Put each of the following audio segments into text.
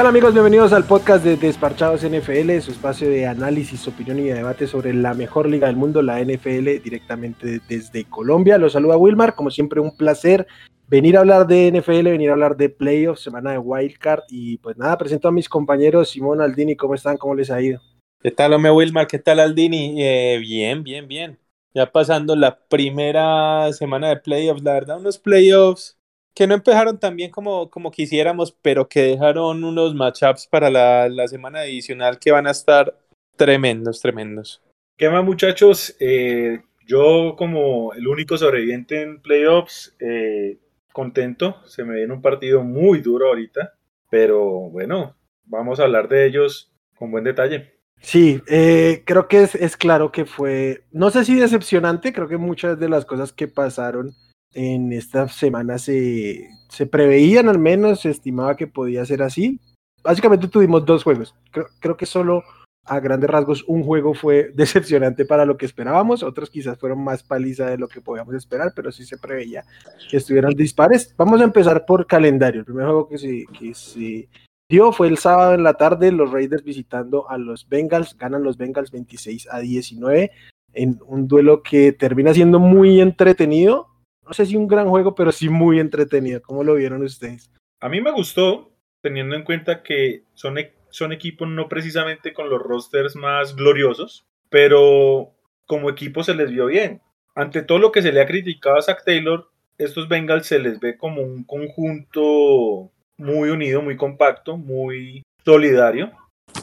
tal amigos? Bienvenidos al podcast de Desparchados NFL, su espacio de análisis, opinión y debate sobre la mejor liga del mundo, la NFL, directamente desde Colombia. Los saluda Wilmar, como siempre un placer venir a hablar de NFL, venir a hablar de playoffs, semana de wildcard y pues nada, presento a mis compañeros Simón Aldini, ¿cómo están? ¿Cómo les ha ido? ¿Qué tal, hombre Wilmar? ¿Qué tal Aldini? Eh, bien, bien, bien. Ya pasando la primera semana de playoffs, la verdad, unos playoffs que no empezaron tan bien como, como quisiéramos, pero que dejaron unos matchups para la, la semana adicional que van a estar tremendos, tremendos. ¿Qué más, muchachos? Eh, yo, como el único sobreviviente en playoffs, eh, contento. Se me viene un partido muy duro ahorita, pero bueno, vamos a hablar de ellos con buen detalle. Sí, eh, creo que es, es, claro que fue, no sé si decepcionante, creo que muchas de las cosas que pasaron en esta semana se, se preveían al menos, se estimaba que podía ser así. Básicamente tuvimos dos juegos, creo, que solo a grandes rasgos un juego fue decepcionante para lo que esperábamos, otros quizás fueron más paliza de lo que podíamos esperar, pero sí se preveía que estuvieran dispares. Vamos a empezar por calendario. El primer juego que se, que se dio fue el sábado en la tarde, los Raiders visitando a los Bengals, ganan los Bengals 26 a 19 en un duelo que termina siendo muy entretenido. No sé si un gran juego, pero sí muy entretenido. ¿Cómo lo vieron ustedes? A mí me gustó, teniendo en cuenta que son son equipos no precisamente con los rosters más gloriosos, pero como equipo se les vio bien. Ante todo lo que se le ha criticado a Zach Taylor, estos Bengals se les ve como un conjunto muy unido, muy compacto, muy solidario.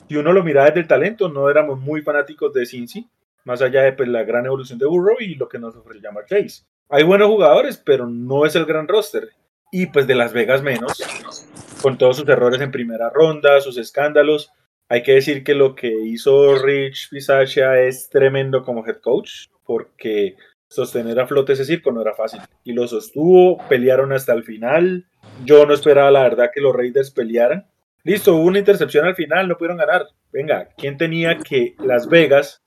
Si uno lo mira desde el talento, no éramos muy fanáticos de Cincy, más allá de pues, la gran evolución de Burrow y lo que nos ofrece Jamar Chase. Hay buenos jugadores, pero no es el gran roster. Y pues de Las Vegas menos con todos sus errores en primera ronda, sus escándalos. Hay que decir que lo que hizo Rich Pisaccia es tremendo como head coach, porque sostener a flote ese circo no era fácil. Y lo sostuvo, pelearon hasta el final. Yo no esperaba, la verdad, que los Raiders pelearan. Listo, hubo una intercepción al final, no pudieron ganar. Venga, ¿quién tenía que Las Vegas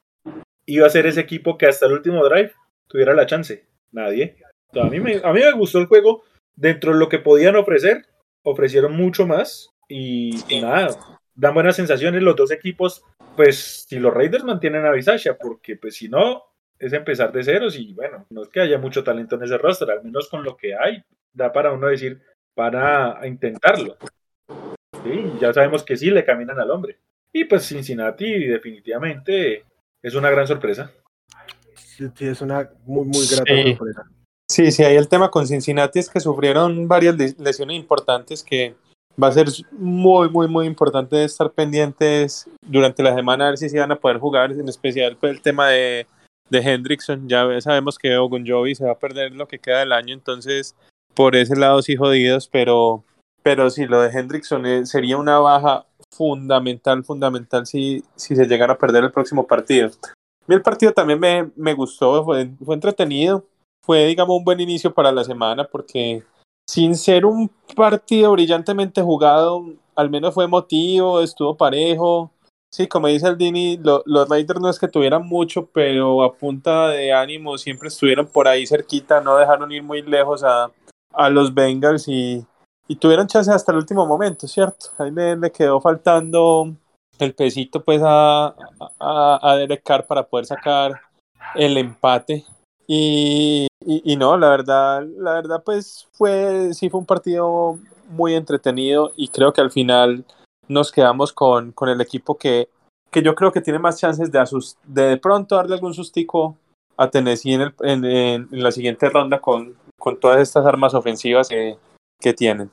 iba a ser ese equipo que hasta el último drive tuviera la chance? Nadie. a, mí me, a me gustó el juego dentro de lo que podían ofrecer ofrecieron mucho más y, nada, dan buenas sensaciones los dos equipos, pues si los Raiders mantienen a Bisaccia, porque pues si no, es empezar de ceros y bueno, no es que haya mucho talento en ese roster, al menos con lo que hay, da para uno decir, para intentarlo. Sí, ya sabemos que sí le caminan al hombre. Y pues Cincinnati definitivamente es una gran sorpresa. Sí, es una muy, muy grata sorpresa. Sí, sí, ahí el tema con Cincinnati es que sufrieron varias lesiones importantes que va a ser muy, muy, muy importante estar pendientes durante la semana a ver si se van a poder jugar, en especial por el tema de, de Hendrickson. Ya sabemos que Ogunjovi se va a perder lo que queda del año, entonces por ese lado sí jodidos, pero, pero sí, lo de Hendrickson eh, sería una baja fundamental, fundamental si, si se llegara a perder el próximo partido. El partido también me, me gustó, fue, fue entretenido fue, digamos, un buen inicio para la semana porque sin ser un partido brillantemente jugado, al menos fue emotivo, estuvo parejo. Sí, como dice el Dini, los Raiders no es que tuvieran mucho, pero a punta de ánimo siempre estuvieron por ahí cerquita, no dejaron ir muy lejos a, a los Bengals y, y, tuvieron chance hasta el último momento, ¿cierto? Ahí le, quedó faltando el pesito pues a, a, a Derek Carr para poder sacar el empate. Y, y, no, la verdad, la verdad, pues fue, sí fue un partido muy entretenido y creo que al final nos quedamos con, con el equipo que, que yo creo que tiene más chances de, de, pronto darle algún sustico a Tennessee en, el, en, la siguiente ronda con, con todas estas armas ofensivas que, que tienen.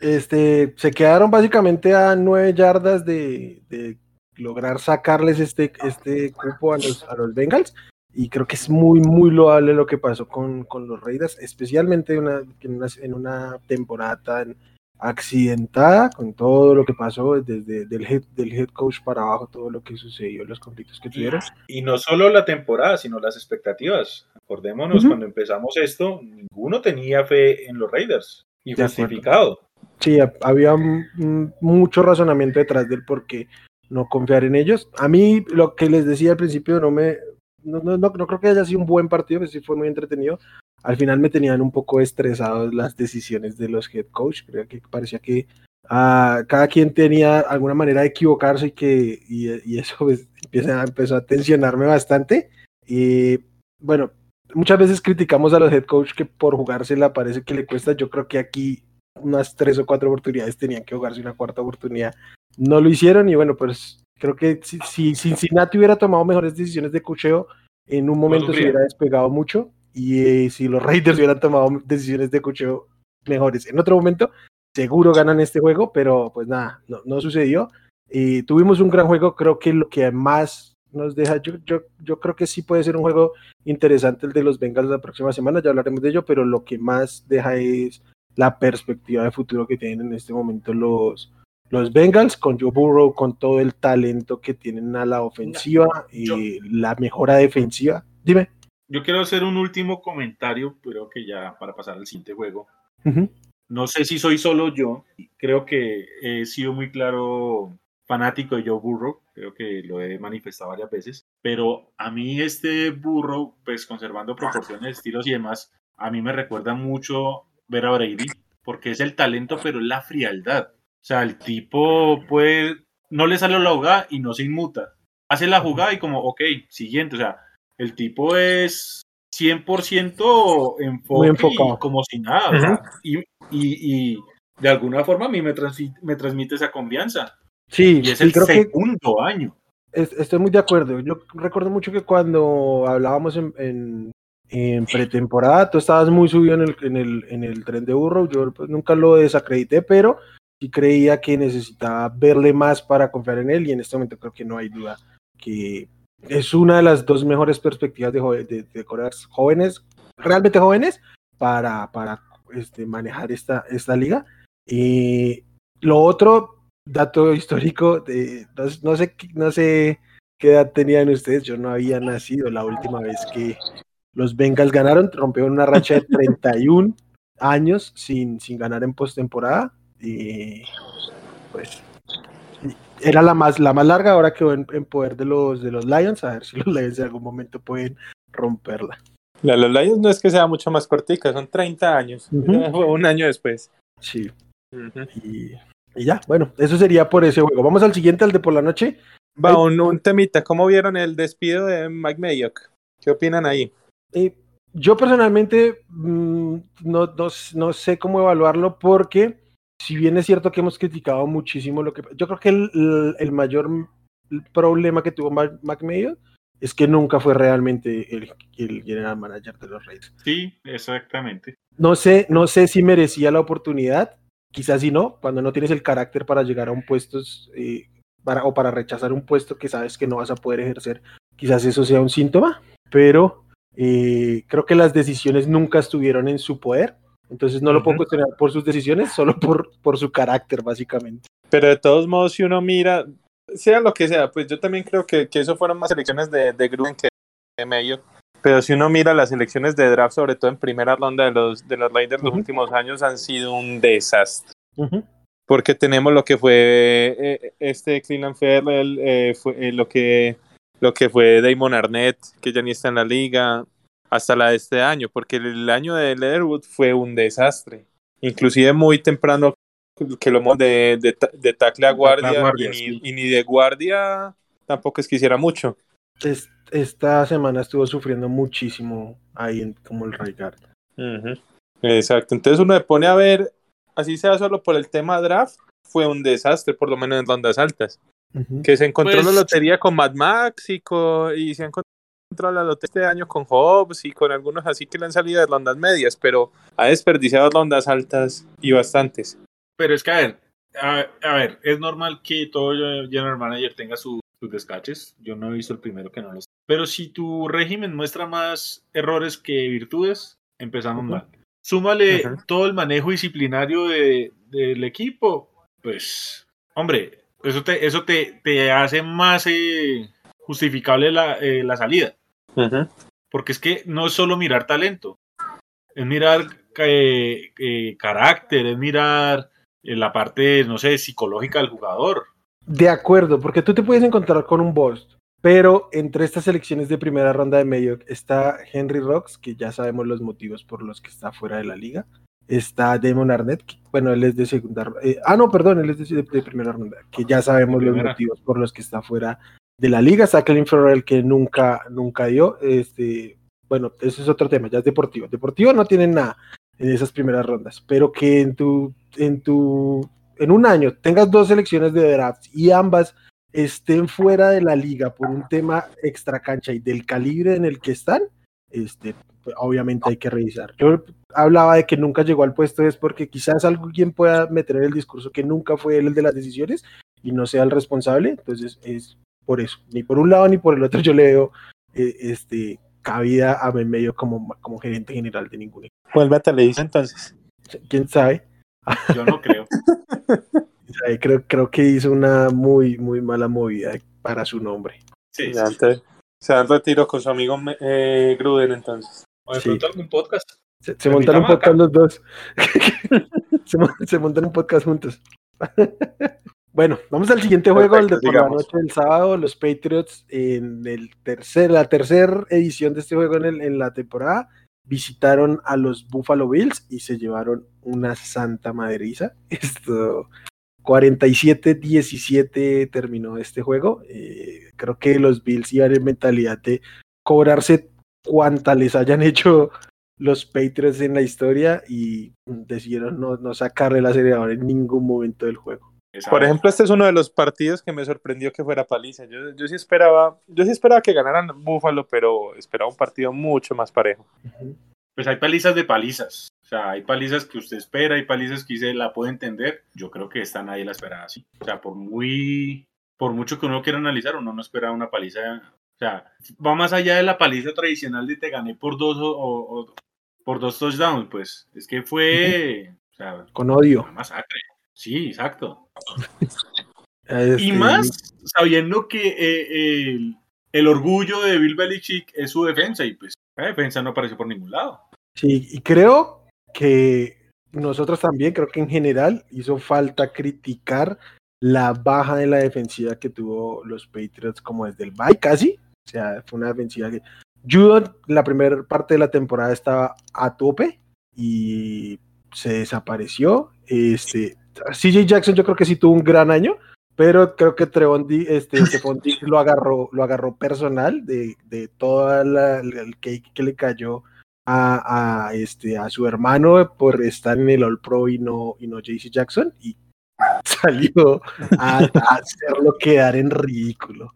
Este, se quedaron básicamente a nueve yardas de, de lograr sacarles este, este cupo a los, a los Bengals y creo que es muy, muy loable lo que pasó con, con los Raiders, especialmente una, en, una, en una temporada tan accidentada, con todo lo que pasó desde del head, del head coach para abajo, todo lo que sucedió, los conflictos que tuvieron. Y, no solo la temporada, sino las expectativas. Acordémonos, uh -huh. cuando empezamos esto, ninguno tenía fe en los Raiders, y justificado. Sí, había mucho razonamiento detrás del por qué no confiar en ellos. A mí, lo que les decía al principio, no me, no, no, no, creo que haya sido un buen partido, pero sí fue muy entretenido. Al final me tenían un poco estresados las decisiones de los head coach. Creo que parecía que Ah, cada quien tenía alguna manera de equivocarse y que y, eso pues, empieza, empezó a tensionarme bastante. Y bueno, muchas veces criticamos a los head coach que por jugársela parece que le cuesta. Yo creo que aquí unas tres o cuatro oportunidades tenían que jugarse una cuarta oportunidad. No lo hicieron y bueno, pues creo que si, si Cincinnati hubiera tomado mejores decisiones de cocheo, en un momento se hubiera despegado mucho y eh, si los Raiders hubieran tomado decisiones de cocheo mejores en otro momento, seguro ganan este juego, pero pues nada, no, no sucedió. Y tuvimos un gran juego, creo que lo que más nos deja, yo, yo, yo creo que sí puede ser un juego interesante el de los Bengals la próxima semana, ya hablaremos de ello, pero lo que más deja es la perspectiva de futuro que tienen en este momento los, los Bengals, con Joe Burrow, con todo el talento que tienen a la ofensiva y la mejora defensiva. Dime. Yo quiero hacer un último comentario, creo que ya para pasar al siguiente juego. No sé si soy solo yo, creo que he sido muy claro fanático de Joe Burrow, creo que lo he manifestado varias veces, pero a mí este Burrow, pues conservando proporciones, estilos y demás, a mí me recuerda mucho ver a Brady, porque es el talento, pero es la frialdad. O sea, el tipo puede, no le sale la jugada y no se inmuta. Hace la jugada y como, ok, siguiente. O sea, el tipo es 100% enfocado. como si nada. y, y, de alguna forma a mí me, transmite, me transmite esa confianza. Sí, y es el segundo año. estoy muy de acuerdo. Yo recuerdo mucho que cuando hablábamos en, en, pretemporada, tú estabas muy subido en el, en el, en el tren de burro. Yo pues, nunca lo desacredité, pero sí creía que necesitaba verle más para confiar en él y en este momento creo que no hay duda que es una de las dos mejores perspectivas de, de, de jóvenes, realmente jóvenes, para, para este, manejar esta, esta liga. Y lo otro, dato histórico, de, no, sé, no sé qué edad tenían ustedes, yo no había nacido la última vez que los Bengals ganaron, rompieron una racha de 31 años sin, sin ganar en postemporada. Y pues era la más, la más larga, ahora quedó en, poder de los, de los Lions, a ver si los Lions en algún momento pueden romperla. La los Lions no es que sea mucho más cortica, son 30 años, un año después. Sí. y, ya, bueno, eso sería por ese juego. Vamos al siguiente, al de por la noche. Va, un, temita, ¿cómo vieron el despido de Mike Mayock? ¿Qué opinan ahí? Eh, yo personalmente mm, no, no, no sé cómo evaluarlo porque si bien es cierto que hemos criticado muchísimo lo que... Yo creo que el, el, mayor problema que tuvo McMahon es que nunca fue realmente el, el, general manager de los Reyes. Sí, exactamente. No sé, no sé si merecía la oportunidad, quizás si no, cuando no tienes el carácter para llegar a un puesto eh, para, o para rechazar un puesto que sabes que no vas a poder ejercer, quizás eso sea un síntoma, pero eh, creo que las decisiones nunca estuvieron en su poder entonces no lo puedo cuestionar por sus decisiones, solo por, por su carácter, básicamente. Pero de todos modos, si uno mira, sea lo que sea, pues yo también creo que, que eso fueron más elecciones de, de Gruden que de medio. Pero si uno mira las elecciones de draft, sobre todo en primera ronda de los, de los Raiders, los últimos años han sido un desastre. Porque tenemos lo que fue eh, este Cleveland Ferrell, eh, fue, eh, lo, que, lo que fue Damon Arnett, que ya ni está en la liga, hasta la de este año, porque el año de Leatherwood fue un desastre. Inclusive muy temprano que lo de, de, de tackle a guardia, y, ni, de guardia tampoco es que hiciera mucho. esta semana estuvo sufriendo muchísimo ahí en, como el Raigard. Exacto, entonces uno le pone a ver, así sea solo por el tema draft, fue un desastre, por lo menos en rondas altas. Que se encontró la pues lotería con Mad Max y, con, y se encontró la lotería este año con Hobbs y con algunos así que le han salido de rondas medias, pero ha desperdiciado rondas altas y bastantes. Pero es que, a ver, a, ver, es normal que todo general manager tenga sus descaches. Yo no he visto el primero que no los. Pero si tu régimen muestra más errores que virtudes, empezamos mal. Súmale todo el manejo disciplinario de, del equipo, pues, hombre, eso te, eso te, te hace más eh, justificable la, eh, la salida. Porque es que no es solo mirar talento, es mirar eh, eh, carácter, es mirar la parte, no sé, psicológica del jugador. De acuerdo, porque tú te puedes encontrar con un boss, pero entre estas elecciones de primera ronda de medio está Henry Rocks, que ya sabemos los motivos por los que está fuera de la liga. Está Damon Arnett, bueno, él es de segunda eh, ah, no, perdón, él es de, de, primera ronda, que ya sabemos los motivos por los que está fuera de la liga. Está Clem Ferrell, que nunca, nunca dio. Este, bueno, ese es otro tema, ya es deportivo. Deportivo no tiene nada en esas primeras rondas, pero que en tu, en tu, en un año tengas dos selecciones de draft y ambas estén fuera de la liga por un tema extra cancha y del calibre en el que están, este, obviamente hay que revisar. Yo hablaba de que nunca llegó al puesto es porque quizás alguien pueda meter en el discurso que nunca fue él el de las decisiones y no sea el responsable, entonces es por eso, ni por un lado ni por el otro yo le veo eh, este, cabida a medio como, como gerente general de ningún equipo. Vuelve a Televisa entonces. ¿Quién sabe? Yo no creo. creo, creo que hizo una muy, muy mala movida para su nombre. Sí, entonces, se dan retiro con su amigo eh, Gruden entonces. O de Sí. pronto algún podcast. Se, se montaron un acá. podcast los dos. se, se montaron un podcast juntos. bueno, vamos al siguiente juego, el de por la noche del sábado. Los Patriots en el tercer, la tercera edición de este juego en, el- en la temporada visitaron a los Buffalo Bills y se llevaron una santa maderiza. Esto 47-17 terminó este juego. Eh, creo que los Bills iban en mentalidad de cobrarse cuanta les hayan hecho los Patriots en la historia y decidieron no, no sacarle el acelerador en ningún momento del juego. Por ejemplo, este es uno de los partidos que me sorprendió que fuera paliza. Yo, yo sí esperaba, yo sí esperaba que ganaran Buffalo, pero esperaba un partido mucho más parejo. Pues hay palizas de palizas. Sea, hay palizas que usted espera, hay palizas que usted la puede entender. Yo creo que esta nadie la esperaba así. O sea, por muy, por mucho que uno quiera analizar, uno no espera una paliza. O sea, va más allá de la paliza tradicional de te gané por dos o, o- o por dos touchdowns. Pues es que fue, o sea, Con odio. una masacre. Sí, exacto. Este, Y más sabiendo que eh, el, el orgullo de Bill Belichick es su defensa y pues la defensa no apareció por ningún lado. Sí, y creo que nosotros también, creo que en general hizo falta criticar la baja de la defensiva que tuvo los Patriots como desde el bye casi. O sea, fue una defensiva que Judon la primera parte de la temporada estaba a tope y se desapareció. Este, CJ Jackson yo creo que sí tuvo un gran año, pero creo que Trevon este, lo agarró, lo agarró personal de, de todo el cake que le cayó a, a, este, a su hermano por estar en el All Pro y no, y no JC Jackson y salió a, a hacerlo quedar en ridículo.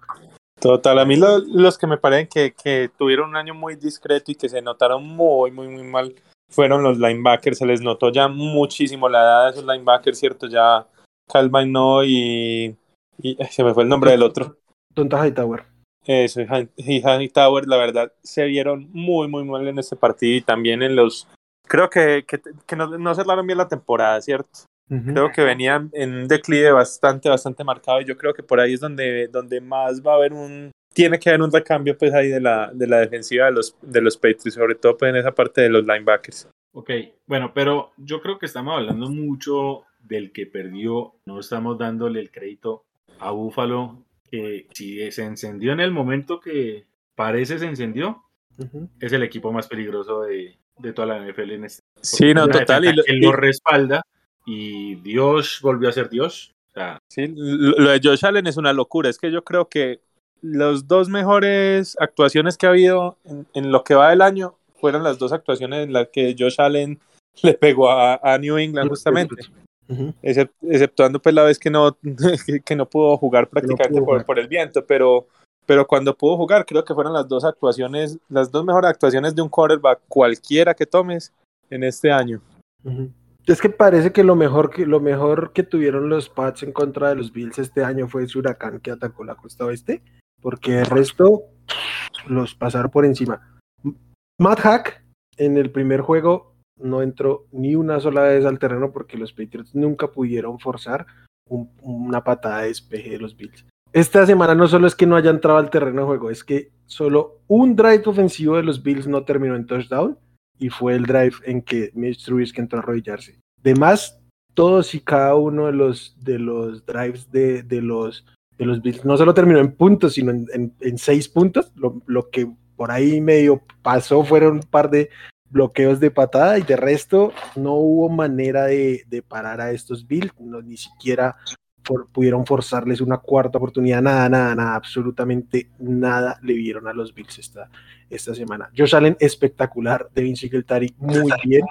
Total, a mí lo- los que me parecen que, que tuvieron un año muy discreto y que se notaron muy, muy, muy mal fueron los linebackers. Se les notó ya muchísimo la edad de esos linebackers, ¿cierto? Ya Calvin no y, y se me fue el nombre del otro. Tonta Hightower. Eso, y Han- y Han Tower, la verdad, se vieron muy, muy mal en este partido y también en los... Creo que, que, que no, no cerraron bien la temporada, ¿cierto? Creo que venían en un declive bastante, bastante marcado y yo creo que por ahí es donde, donde más va a haber un... Tiene que haber un recambio pues ahí de la, de la defensiva de los, de los Patriots, sobre todo pues en esa parte de los linebackers. Ok, bueno, pero yo creo que estamos hablando mucho del que perdió, no estamos dándole el crédito a Búfalo, que si se encendió en el momento que parece se encendió, es el equipo más peligroso de, de toda la NFL en este. Sí, no, total. Y lo, y- lo respalda y Dios volvió a ser Dios. O sea, sí, lo lo de Josh Allen es una locura. Es que yo creo que los dos mejores actuaciones que ha habido en, en lo que va del año fueron las dos actuaciones en las que Josh Allen le pegó a, a New England justamente. Exceptuando pues la vez que no, que no pudo jugar prácticamente pudo por, jugar. por el viento, pero, pero cuando pudo jugar creo que fueron las dos actuaciones, las dos mejores actuaciones de un quarterback cualquiera que tomes en este año. Es que parece que lo mejor que lo mejor que tuvieron los Pats en contra de los Bills este año fue ese huracán que atacó la costa oeste, porque el resto los pasaron por encima. Matt Hack en el primer juego no entró ni una sola vez al terreno porque los Patriots nunca pudieron forzar un- una patada de despeje de los Bills. Esta semana no solo es que no haya entrado al terreno de juego, es que solo un drive ofensivo de los Bills no terminó en touchdown y fue el drive en que Mitch Trubisky entró a arrodillarse. Además, todos y cada uno de los, de los drives de, de los, de los Bills no solo terminó en puntos, sino en, en- en seis puntos. Lo, lo que por ahí medio pasó fueron un par de, bloqueos de patada y de resto no hubo manera de, parar a estos Bills, no, ni siquiera pudieron forzarles una cuarta oportunidad, nada, nada, nada, absolutamente nada le vieron a los Bills esta, esta semana. Josh Allen espectacular, Devin Singletary muy bien,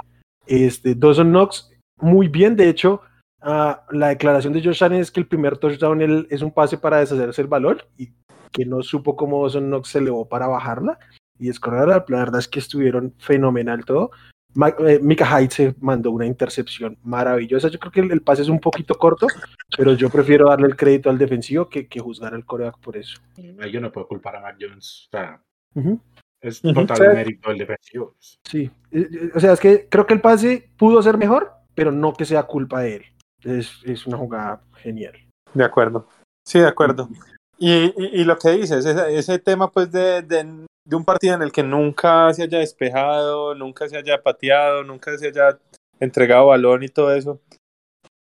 este, Dawson Knox muy bien, de hecho, ah, la declaración de Josh Allen es que el primer touchdown es un pase para deshacerse el valor y que no supo cómo Dawson Knox se elevó para bajarla y escorrer. La verdad es que estuvieron fenomenal todo. Eh, Mika Hyde se mandó una intercepción maravillosa. Yo creo que el, pase es un poquito corto, pero yo prefiero darle el crédito al defensivo que, que juzgar al coreback por eso. Yo no puedo culpar a Mac Jones. O sea, Es total mérito del defensivo. Sí, eh, eh, o sea, es que creo que el pase pudo ser mejor, pero no que sea culpa de él. Es, es una jugada genial. De acuerdo. Sí, de acuerdo. Y, y, lo que dices, ese, ese tema pues de, de, de un partido en el que nunca se haya despejado, nunca se haya pateado, nunca se haya entregado balón y todo eso.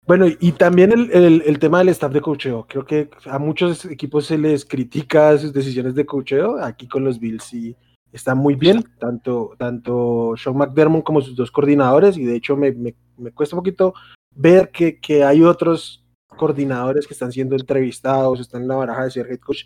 Bueno, y también el, el, tema del staff de cocheo. Creo que a muchos equipos se les critica sus decisiones de cocheo. Aquí con los Bills sí está muy bien, tanto, tanto Sean McDermott como sus dos coordinadores. Y de hecho me, me, me cuesta un poquito ver que, que, hay otros coordinadores que están siendo entrevistados, están en la baraja de ser head coach.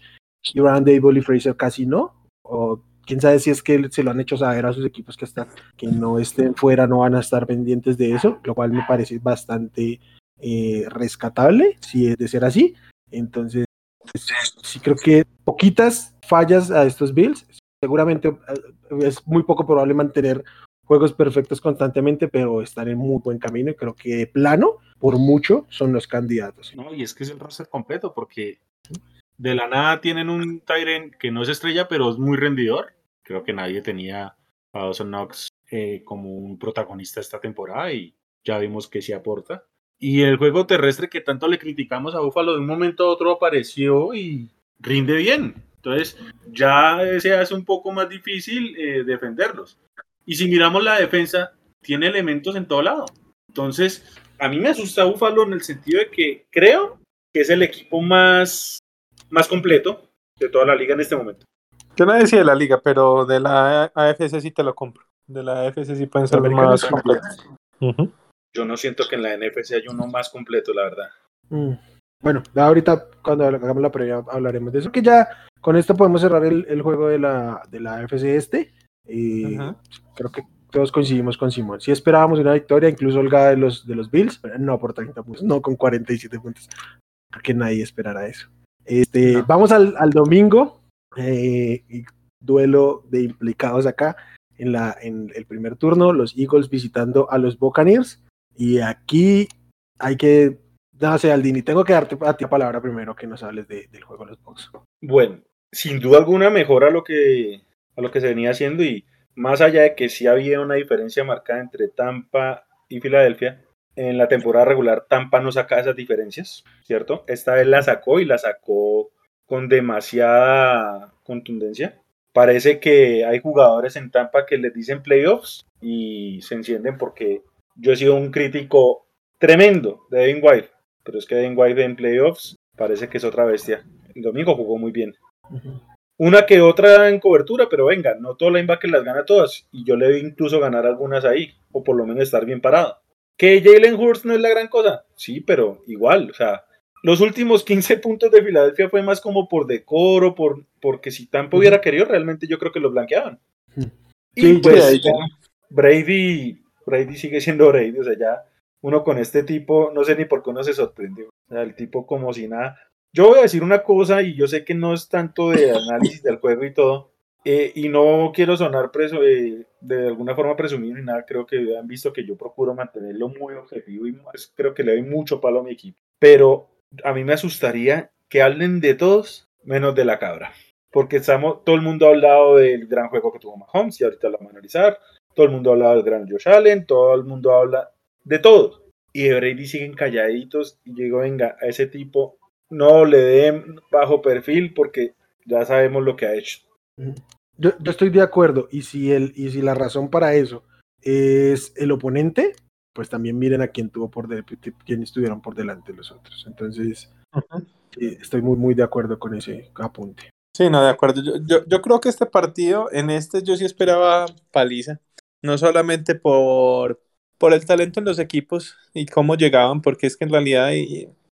Y Brandon Dable y Fraser casi no o quién sabe si es que se lo han hecho saber a sus equipos que hasta que no estén fuera no van a estar pendientes de eso, lo cual me parece bastante eh, rescatable, si es de ser así. Entonces, pues, sí creo que poquitas fallas a estos Bills. Seguramente eh, es muy poco probable mantener juegos perfectos constantemente, pero están en muy buen camino y creo que plano, por mucho, son los candidatos. No, y es que es el roster completo, porque de la nada tienen un Tyren que no es estrella, pero es muy rendidor. Creo que nadie tenía a Dawson Knox eh, como un protagonista esta temporada y ya vimos que sí aporta. Y el juego terrestre que tanto le criticamos a Buffalo de un momento a otro apareció y rinde bien. Entonces ya se hace un poco más difícil eh, defenderlos. Y si miramos la defensa, tiene elementos en todo lado. Entonces, a mí me asusta Buffalo en el sentido de que creo que es el equipo más más completo de toda la liga en este momento. Yo no decía de la liga, pero de la AFC sí te lo compro. De la AFC sí pueden ser más completos. Yo no siento que en la NFC haya uno más completo, la verdad. Mm. Bueno, ahorita cuando hagamos la previa hablaremos de eso, que ya con esto podemos cerrar el, juego de la, de la AFC este. Y creo que todos coincidimos con Simón. Si esperábamos una victoria, incluso holgada de los, de los Bills, pero no por 30 puntos, no con 47 puntos. Creo que nadie esperará eso. Este, Vamos al, domingo, eh, duelo de implicados acá en, el primer turno, los Eagles visitando a los Buccaneers. Y aquí hay que, no sé, Aldini, tengo que darte a ti la palabra primero que nos hables del juego de los Bucks. Bueno, sin duda alguna mejora lo que, a lo que se venía haciendo y más allá de que sí había una diferencia marcada entre Tampa y Filadelfia, en la temporada regular Tampa no saca esas diferencias, ¿cierto? Esta vez la sacó y la sacó con demasiada contundencia. Parece que hay jugadores en Tampa que les dicen playoffs y se encienden porque yo he sido un crítico tremendo de Devin White, pero es que Devin White en playoffs parece que es otra bestia. El domingo jugó muy bien. Una que otra en cobertura, pero venga, no todo linebacker las gana todas y yo le vi incluso ganar algunas ahí, o por lo menos estar bien parado. Que Jalen Hurts no es la gran cosa, sí, pero igual, o sea, los últimos 15 puntos de Filadelfia fue más como por decoro, por, porque si Tampa hubiera querido, realmente yo creo que los blanqueaban. Y pues Brady, Brady sigue siendo Brady, o sea, ya uno con este tipo, no sé ni por qué uno se sorprende, o sea, el tipo como si nada. Yo voy a decir una cosa y yo sé que no es tanto de análisis del juego y todo, eh, y no quiero sonar preso, eh, de alguna forma presumido ni nada, creo que han visto que yo procuro mantenerlo muy objetivo y pues, creo que le doy mucho palo a mi equipo. Pero a mí me asustaría que hablen de todos menos de la cabra. Porque estamos, todo el mundo ha hablado del gran juego que tuvo Mahomes y ahorita lo vamos a analizar. Todo el mundo ha hablado del gran Josh Allen, todo el mundo habla de todos. Y de Brady siguen calladitos y digo, venga, a ese tipo no le den bajo perfil porque ya sabemos lo que ha hecho. Yo, estoy de acuerdo, y si, el, y si la razón para eso es el oponente, pues también miren a quién tuvo por quién estuvieron por delante de los otros. Entonces, estoy muy, muy de acuerdo con ese apunte. Sí, no, de acuerdo. Yo, yo, yo, creo que este partido, en este yo sí esperaba paliza. no solamente por, por el talento en los equipos y cómo llegaban, porque es que en realidad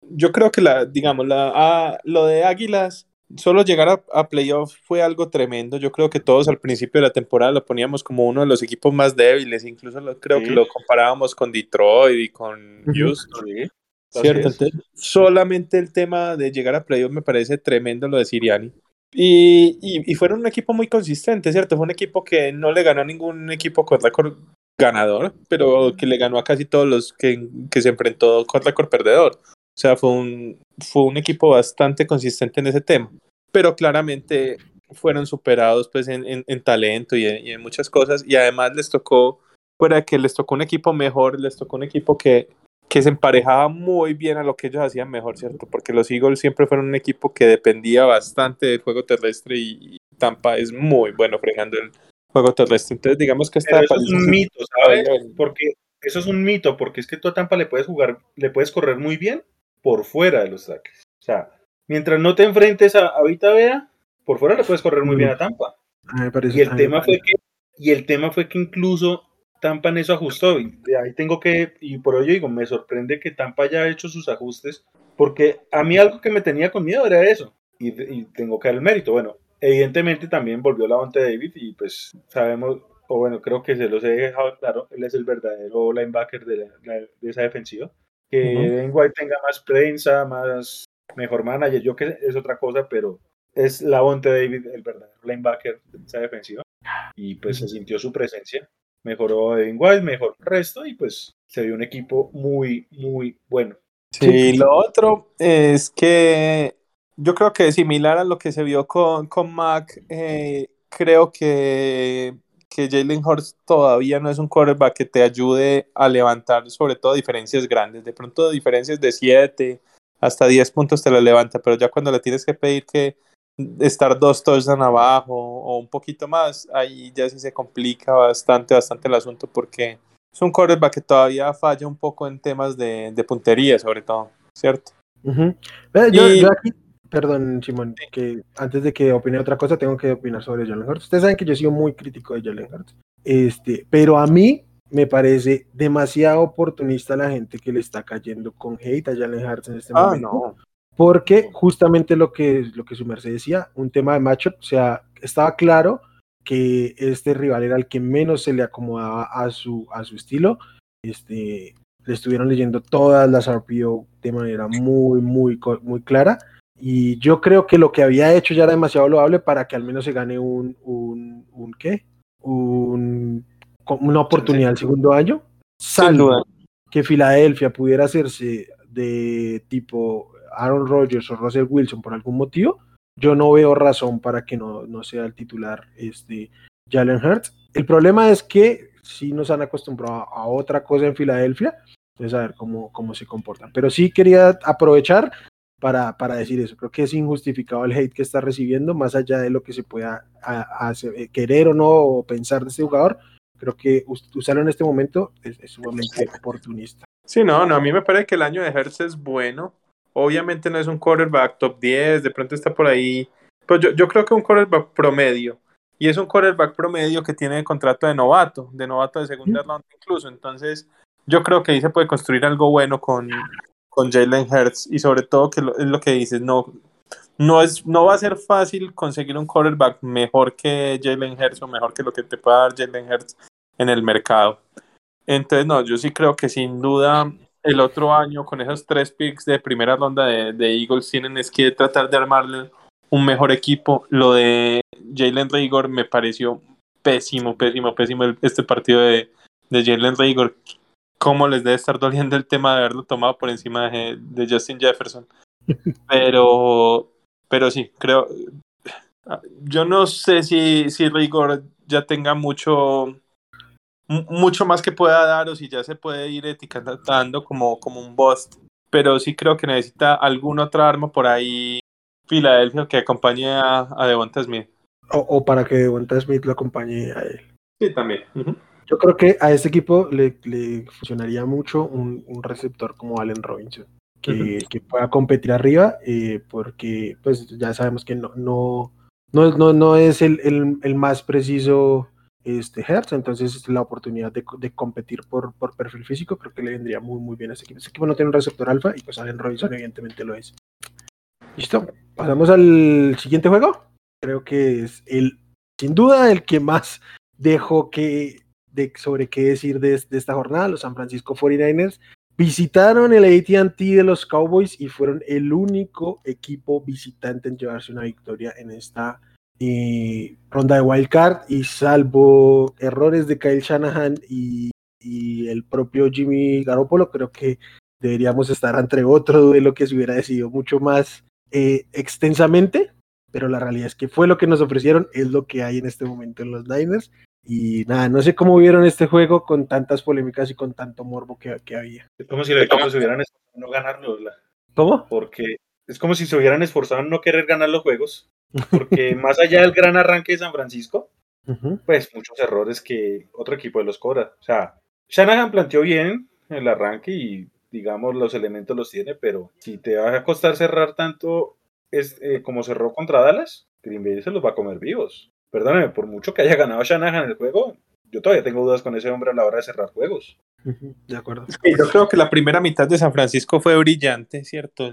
yo creo que la, digamos, la, ah, lo de Águilas, solo llegar a, a playoff fue algo tremendo. Yo creo que todos al principio de la temporada lo poníamos como uno de los equipos más débiles, incluso creo que lo comparábamos con Detroit y con Houston. ¿Cierto? solamente el tema de llegar a playoff me parece tremendo lo de Siriani. Y, y, fueron un equipo muy consistente, ¿cierto? Fue un equipo que no le ganó a ningún equipo con récord ganador, pero que le ganó a casi todos los que, que se enfrentó con récord perdedor. O sea, fue un, fue un equipo bastante consistente en ese tema. Pero claramente fueron superados pues en, en, talento y en, y en, muchas cosas. Y además les tocó, fuera que les tocó un equipo mejor, les tocó un equipo que que se emparejaba muy bien a lo que ellos hacían mejor, ¿cierto? Porque los Eagles siempre fueron un equipo que dependía bastante del juego terrestre y, Tampa es muy bueno fregando el juego terrestre. Entonces, digamos que esta eso es un mito, ¿sabes? Porque eso es un mito, porque es que tú a Tampa le puedes jugar, le puedes correr muy bien por fuera de los saques. O sea, mientras no te enfrentes a, a Vita Vea, por fuera le puedes correr muy bien a Tampa. y el tema fue que y el tema fue que incluso Tampa en eso ajustó. Y ahí tengo que, y por ello digo, me sorprende que Tampa haya hecho sus ajustes, porque a mí algo que me tenía con miedo era eso, y, tengo que dar el mérito. Bueno, evidentemente también volvió la de David, y pues sabemos, o bueno, creo que se los he dejado claro, él es el verdadero linebacker de, de esa defensiva. Que Ben White tenga más prensa, más mejor manager, yo que es otra cosa, pero es la de David el verdadero linebacker de esa defensiva. Y pues se sintió su presencia mejoró Devin White, mejor el resto y pues se vio un equipo muy, muy bueno. Sí, lo otro es que yo creo que similar a lo que se vio con, con Mac, eh, creo que, que Jalen Hurts todavía no es un quarterback que te ayude a levantar sobre todo diferencias grandes. De pronto diferencias de 7 hasta 10 puntos te lo levanta, pero ya cuando le tienes que pedir que estar dos touchdowns abajo o un poquito más, ahí ya sí se complica bastante, bastante el asunto porque es un quarterback que todavía falla un poco en temas de, de puntería, sobre todo, ¿cierto? yo, aquí, perdón, Simón, que antes de que opine otra cosa, tengo que opinar sobre Jalen Hurts. Ustedes saben que yo he sido muy crítico de Jalen Hurts, este, pero a mí me parece demasiado oportunista la gente que le está cayendo con hate a Jalen Hurts en este ah, momento. No porque justamente lo que, lo que su merced decía, un tema de matchup, o sea, estaba claro que este rival era el que menos se le acomodaba a su, a su estilo. Este, le estuvieron leyendo todas las RPO de manera muy, muy, muy clara. Y yo creo que lo que había hecho ya era demasiado loable para que al menos se gane un, un, un ¿qué? Un, una oportunidad el segundo año. Salvo que Filadelfia pudiera hacerse de tipo Aaron Rodgers o Russell Wilson por algún motivo, yo no veo razón para que no, no sea el titular este, Jalen Hurts. El problema es que si nos han acostumbrado a, otra cosa en Filadelfia, entonces a ver cómo, cómo se comportan. Pero sí quería aprovechar para, para, decir eso. Creo que es injustificado el hate que está recibiendo, más allá de lo que se pueda eh, querer o no pensar de este jugador. Creo que usarlo en este momento es, es sumamente oportunista. Sí, no, no, a mí me parece que el año de Hertz es bueno. Obviamente no es un quarterback top 10, de pronto está por ahí. Pues yo, yo creo que un quarterback promedio. Y es un quarterback promedio que tiene contrato de novato, de novato de segunda ronda incluso. Entonces, yo creo que ahí se puede construir algo bueno con, con Jalen Hurts. Y sobre todo, que es lo que dices, no, no, es, no va a ser fácil conseguir un quarterback mejor que Jalen Hurts o mejor que lo que te pueda dar Jalen Hurts en el mercado. Entonces, no, yo sí creo que sin duda el otro año con esos tres picks de primera ronda de, Eagles tienen es que tratar de armarle un mejor equipo. Lo de Jalen Rigor me pareció pésimo, pésimo, pésimo este partido de, de Jalen Rigor. ¿Cómo les debe estar doliendo el tema de haberlo tomado por encima de, Justin Jefferson? Pero, pero sí, creo. Yo no sé si, si Rigor ya tenga mucho mucho más que pueda dar o si ya se puede ir etiquetando como, como un bust. Pero sí creo que necesita alguna otra arma por ahí Filadelfia que acompañe a, a Devonta Smith. O, para que Devonta Smith lo acompañe a él. Sí, también. Yo creo que a este equipo le, le funcionaría mucho un, un, receptor como Allen Robinson, que, que pueda competir arriba, eh, porque pues ya sabemos que no, no, no, no, no es el, el, el más preciso este Hertz, entonces la oportunidad de, competir por, por, perfil físico creo que le vendría muy muy bien a este equipo. Este equipo no tiene un receptor alfa y pues Allen Robinson evidentemente lo es. Listo, pasamos al siguiente juego. Creo que es el, sin duda, el que más dejó que, sobre qué decir de, de esta jornada, los San Francisco 49ers visitaron el ATT de los Cowboys y fueron el único equipo visitante en llevarse una victoria en esta eh, ronda de wild card y salvo errores de Kyle Shanahan y, el propio Jimmy Garoppolo, creo que deberíamos estar entre otro duelo que se hubiera decidido mucho más eh, extensamente, pero la realidad es que fue lo que nos ofrecieron, es lo que hay en este momento en los Niners. Y nada, no sé cómo vieron este juego con tantas polémicas y con tanto morbo que, había. Es como si los equipos se hubieran esforzado en no ganarlos. ¿Cómo? Porque es como si se hubieran esforzado en no querer ganar los juegos. Porque más allá del gran arranque de San Francisco, pues muchos errores que otro equipo de los cobra. O sea, Shanahan planteó bien el arranque y digamos los elementos los tiene, pero si te va a costar cerrar tanto es, eh, como cerró contra Dallas, Green Bay se los va a comer vivos perdóneme, por mucho que haya ganado Shanahan en el juego, yo todavía tengo dudas con ese hombre a la hora de cerrar juegos. De acuerdo. yo creo que la primera mitad de San Francisco fue brillante, ¿cierto?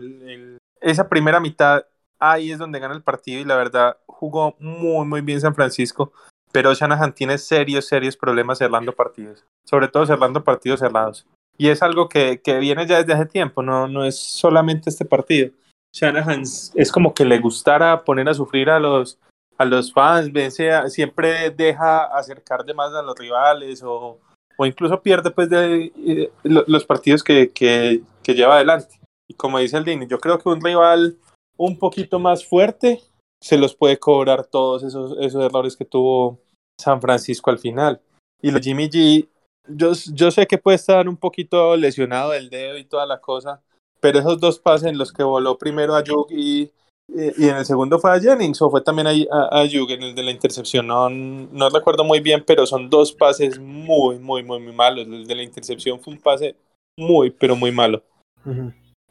esa primera mitad, ahí es donde gana el partido y la verdad jugó muy, muy bien San Francisco, pero Shanahan tiene serios, serios problemas cerrando partidos, sobre todo cerrando partidos cerrados. Y es algo que, que viene ya desde hace tiempo, no, no es solamente este partido. Shanahan es como que le gustara poner a sufrir a los, a los fans, vence, siempre deja acercar de más a los rivales o, o incluso pierde pues de eh, los partidos que, que, que, lleva adelante. Y como dice el Dini, yo creo que un rival un poquito más fuerte se los puede cobrar todos esos, esos errores que tuvo San Francisco al final. Y los Jimmy G, yo, yo sé que puede estar un poquito lesionado del dedo y toda la cosa, pero esos dos pases en los que voló primero a Yugi y en el segundo fue a Jennings o fue también a, a, en el de la intercepción. No, no recuerdo muy bien, pero son dos pases muy, muy, muy, muy malos. El de la intercepción fue un pase muy, pero muy malo.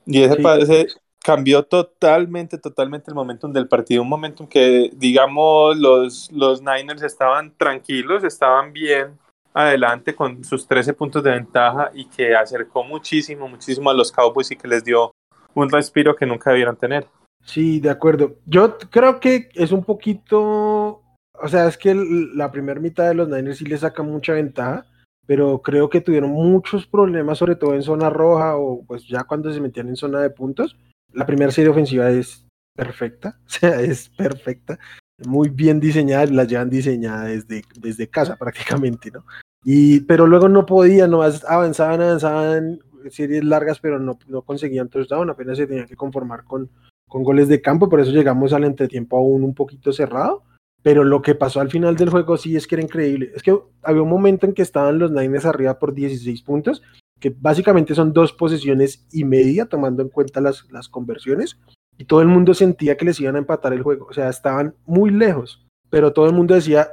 Y ese pase cambió totalmente, totalmente el momentum del partido. Un momentum que, digamos, los, los Niners estaban tranquilos, estaban bien adelante con sus 13 puntos de ventaja y que acercó muchísimo, muchísimo a los Cowboys y que les dio un respiro que nunca debieron tener. Sí, de acuerdo. Yo creo que es un poquito, o sea, es que la primera mitad de los Niners sí le saca mucha ventaja, pero creo que tuvieron muchos problemas, sobre todo en zona roja o pues ya cuando se metían en zona de puntos. La primera serie ofensiva es perfecta, o sea, es perfecta, muy bien diseñada, la llevan diseñada desde, desde casa prácticamente, ¿no? Y, pero luego no podían, no avanzaban, avanzaban series largas, pero no, no conseguían touchdown, apenas se tenían que conformar con, con goles de campo, por eso llegamos al entretiempo aún un poquito cerrado. Pero lo que pasó al final del juego sí es que era increíble. Es que había un momento en que estaban los Niners arriba por 16 puntos, que básicamente son dos posesiones y media, tomando en cuenta las, las conversiones, y todo el mundo sentía que les iban a empatar el juego. O sea, estaban muy lejos, pero todo el mundo decía,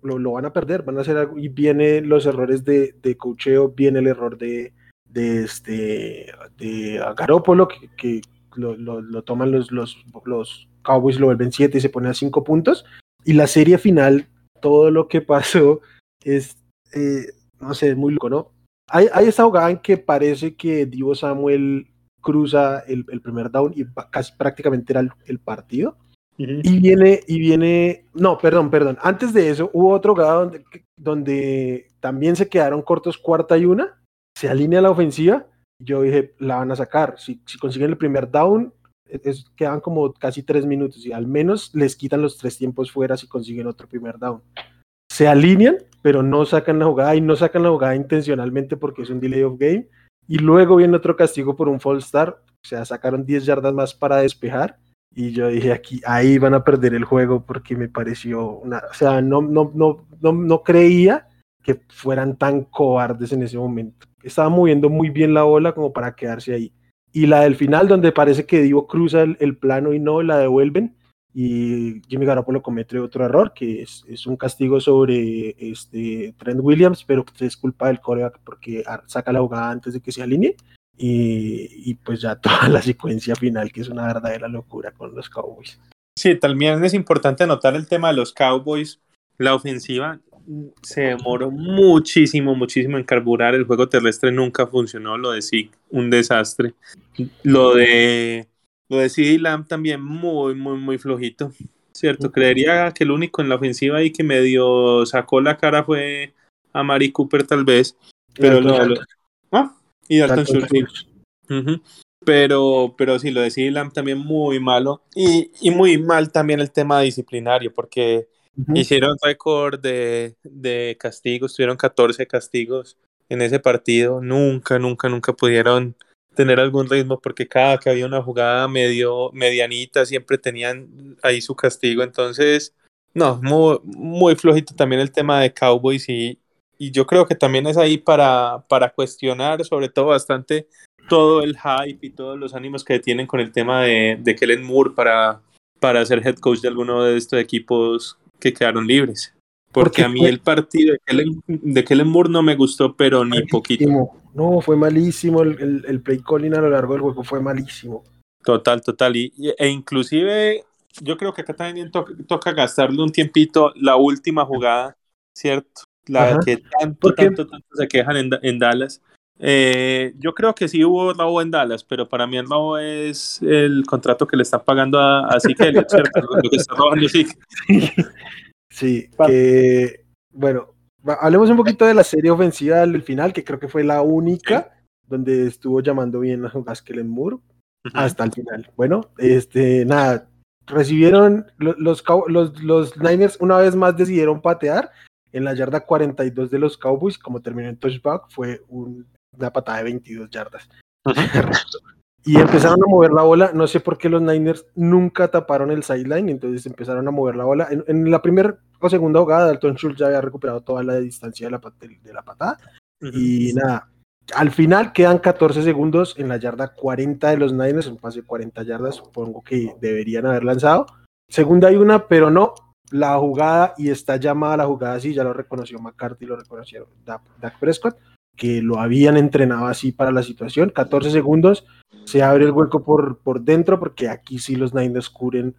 lo, lo van a perder, van a hacer algo, y vienen los errores de, de cocheo, viene el error de, de, este, de Garópolo, que, que lo, toman los, los, los Cowboys, lo vuelven 7 y se pone a 5 puntos. Y la serie final, todo lo que pasó es, eh, no sé, muy loco, ¿no? Hay, hay esta jugada en que parece que Divo Samuel cruza el, el, primer down y casi prácticamente era el, partido. Y viene, y viene, no, perdón, perdón. Antes de eso hubo otro jugada donde, donde también se quedaron cortos cuarta y una, se alinea la ofensiva yo dije, la van a sacar. Si, si consiguen el primer down, es, quedan como casi tres minutos y al menos les quitan los tres tiempos fuera si consiguen otro primer down. Se alinean, pero no sacan la jugada y no sacan la jugada intencionalmente porque es un delay of game. Y luego viene otro castigo por un false start. O sea, sacaron 10 yardas más para despejar. Y yo dije aquí, ahí van a perder el juego porque me pareció una. O sea, no, no, no, no, no creía que fueran tan cobardes en ese momento estaba moviendo muy bien la bola como para quedarse ahí. Y la del final, donde parece que Divo cruza el, plano y no, la devuelven. Y Jimmy Garoppolo comete otro error, que es, es un castigo sobre este, Trent Williams, pero es culpa del coreback porque saca la jugada antes de que se alinee. Y, y, pues ya toda la secuencia final, que es una verdadera locura con los Cowboys. Sí, también es importante notar el tema de los Cowboys, la ofensiva se demoró muchísimo, muchísimo en carburar. El juego terrestre nunca funcionó. Lo de sí, un desastre. Lo de lo de CD Lamb también muy, muy, muy flojito. Cierto, creería que el único en la ofensiva ahí que medio sacó la cara fue a Mari Cooper, tal vez. Pero lo, ¿Ah? Y Dalton Schultz. Pero, pero sí, lo de CD Lamb también muy malo. Y, y muy mal también el tema disciplinario, porque hicieron récord de, de castigos, tuvieron 14 castigos en ese partido. Nunca, nunca, nunca pudieron tener algún ritmo porque cada que había una jugada medio medianita siempre tenían ahí su castigo. Entonces, no, muy, muy flojito también el tema de Cowboys y, y yo creo que también es ahí para, para cuestionar sobre todo bastante todo el hype y todos los ánimos que tienen con el tema de, de Kellen Moore para, para ser head coach de alguno de estos equipos que quedaron libres. Porque a mí el partido de Kellen, de Kellen, Moore no me gustó, pero ni poquito. No, fue malísimo. El, el, play calling a lo largo del juego fue malísimo. Total, total. Y, e inclusive yo creo que acá también toca gastarle un tiempito la última jugada, ¿cierto? La que tanto, tanto, tanto se quejan en, en Dallas. Eh, yo creo que sí hubo robo en Dallas, pero para mí el robo es el contrato que le están pagando a, a ¿cierto? Lo que está robando Sí, que, bueno, hablemos un poquito de la serie ofensiva del final, que creo que fue la única donde estuvo llamando bien a Kellen Moore hasta el final. Bueno, este, nada, recibieron los, los, los, Niners una vez más decidieron patear en la yarda 42 de los Cowboys, como terminó en touchback, fue una patada de 22 yardas. y empezaron a mover la bola. No sé por qué los Niners nunca taparon el sideline, entonces empezaron a mover la bola. En, la primera o segunda jugada, Dalton Schultz ya había recuperado toda la distancia de la, de la patada. Y nada, al final quedan 14 segundos en la yarda 40 de los Niners, un pase de 40 yardas, supongo que deberían haber lanzado. Segunda hay una, pero no. La jugada, y está llamada la jugada así, ya lo reconoció McCarthy, lo reconocieron Dak Prescott que lo habían entrenado así para la situación. 14 segundos, se abre el hueco por, por dentro, porque aquí sí los Niners cubren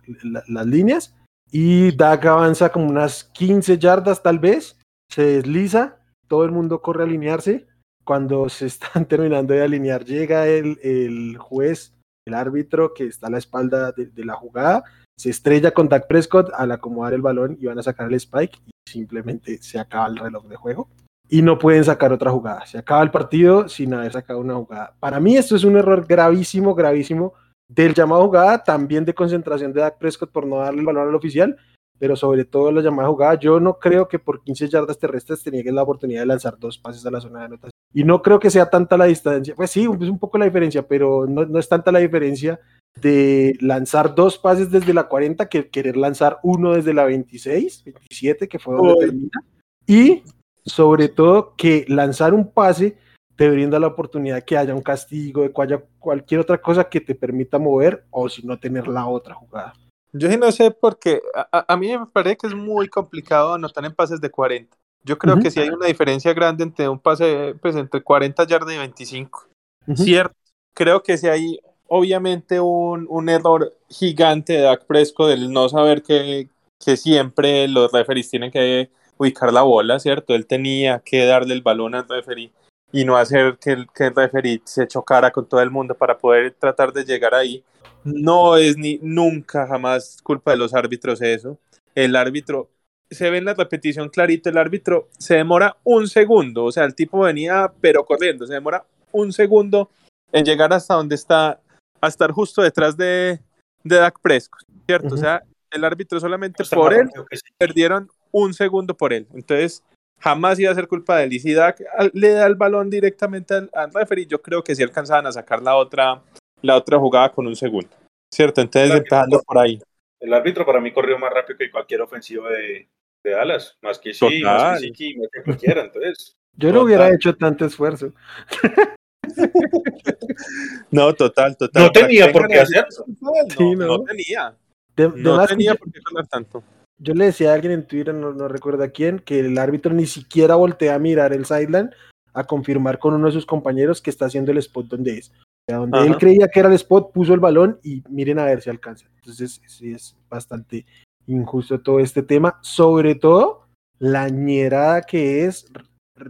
las líneas. Y Dak avanza como unas 15 yardas tal vez, se desliza, todo el mundo corre a alinearse. Cuando se están terminando de alinear, llega el, el juez, el árbitro que está a la espalda de, de la jugada, se estrella con Dak Prescott al acomodar el balón y van a sacar el spike y simplemente se acaba el reloj de juego y no pueden sacar otra jugada. Se acaba el partido sin haber sacado una jugada. Para mí esto es un error gravísimo, gravísimo del llamado jugada, también de concentración de Dak Prescott por no darle el balón al oficial, pero sobre todo la llamada jugada. Yo no creo que por 15 yardas terrestres te la oportunidad de lanzar dos pases a la zona de anotación. Y no creo que sea tanta la distancia. Pues sí, es un poco la diferencia, pero no, no es tanta la diferencia de lanzar dos pases desde la 40 que querer lanzar uno desde la 26, 27, que fue donde termina. Y sobre todo que lanzar un pase te brinda la oportunidad que haya un castigo, de que haya cualquier otra cosa que te permita mover o si no tener la otra jugada. Yo sí no sé porque a, a, mí me parece que es muy complicado anotar en pases de 40. Yo creo que sí hay una diferencia grande entre un pase pues entre 40 yardas y 25. Cierto, creo que sí hay obviamente un, un error gigante de Dak Prescott del no saber que, que siempre los referees tienen que ubicar la bola, ¿cierto? Él tenía que darle el balón al referee y no hacer que el, que el referee se chocara con todo el mundo para poder tratar de llegar ahí. No es ni nunca, jamás culpa de los árbitros eso. El árbitro, se ve en la repetición clarito, el árbitro se demora un segundo, o sea, el tipo venía pero corriendo, se demora un segundo en llegar hasta donde está, a estar justo detrás de, de Dak Prescott, ¿cierto? O sea, el árbitro solamente por él perdieron un segundo por él. Entonces, jamás iba a ser culpa de él. Y si le da el balón directamente al, al referee, yo creo que sí alcanzaban a sacar la otra, la otra jugada con un segundo. ¿Cierto? Entonces, empezando por ahí. El árbitro para mí corrió más rápido que cualquier ofensivo de, de Dallas. Más que sí, más que sí, más que cualquiera. Entonces, yo no hubiera hecho tanto esfuerzo. no, total, total. No tenía por qué hacerlo. No, sí, no. no, tenía. no tenía por qué correr tanto. Yo le decía a alguien en Twitter, no, no recuerdo a quién, que el árbitro ni siquiera voltea a mirar el sideline a confirmar con uno de sus compañeros que está haciendo el spot donde es. O sea, donde él creía que era el spot, puso el balón y miren a ver si alcanza. Entonces, sí es bastante injusto todo este tema, sobre todo la ñerada que es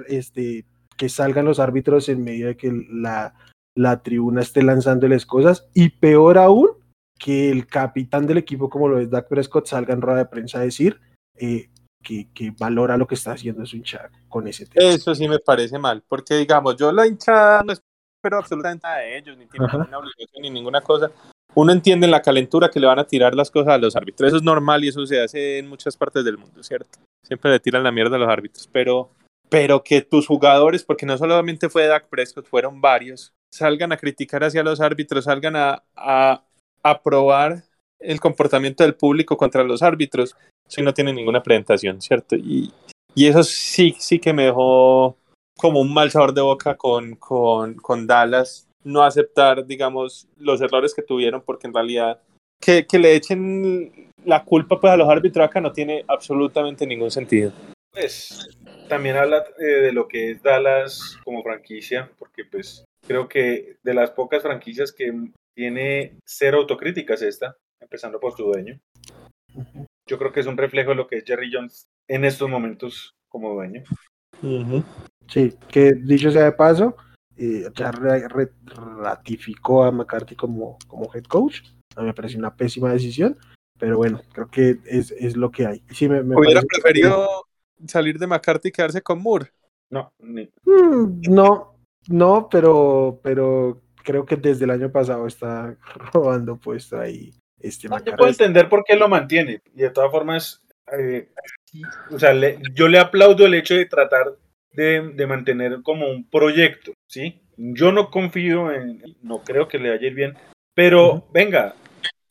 este, que salgan los árbitros en medio de que la, la tribuna esté lanzándoles cosas y peor aún que el capitán del equipo como lo es Dak Prescott salga en rueda de prensa a decir eh, que, que, valora lo que está haciendo su hinchada con ese tema. Eso sí me parece mal, porque digamos, yo la hinchada no espero absolutamente nada de ellos, ni tiene ninguna obligación ni ninguna cosa. Uno entiende en la calentura que le van a tirar las cosas a los árbitros. Eso es normal y eso se hace en muchas partes del mundo, ¿cierto? Siempre le tiran la mierda a los árbitros, pero, pero que tus jugadores, porque no solamente fue Dak Prescott, fueron varios, salgan a criticar hacia los árbitros, salgan a, a, a probar el comportamiento del público contra los árbitros, si no tiene ninguna presentación, ¿cierto? Y, y eso sí, sí que me dejó como un mal sabor de boca con, con, con Dallas, no aceptar, digamos, los errores que tuvieron, porque en realidad que, que le echen la culpa pues, a los árbitros acá no tiene absolutamente ningún sentido. Pues también habla eh, de lo que es Dallas como franquicia, porque pues creo que de las pocas franquicias que tiene cero autocríticas esta, empezando por su dueño. Yo creo que es un reflejo de lo que es Jerry Jones en estos momentos como dueño. Sí, que dicho sea de paso, eh, ya ratificó a McCarthy como, como head coach. A mí me parece una pésima decisión, pero bueno, creo que es, es lo que hay. Sí, me, ¿Hubiera preferido salir de McCarthy y quedarse con Moore? No, mm, no, no, pero, pero creo que desde el año pasado está robando puesto ahí este no, Yo puedo entender por qué lo mantiene. Y de todas formas, eh, o sea, yo le aplaudo el hecho de tratar de, de, mantener como un proyecto, ¿sí? Yo no confío en, no creo que le vaya a ir bien, pero venga,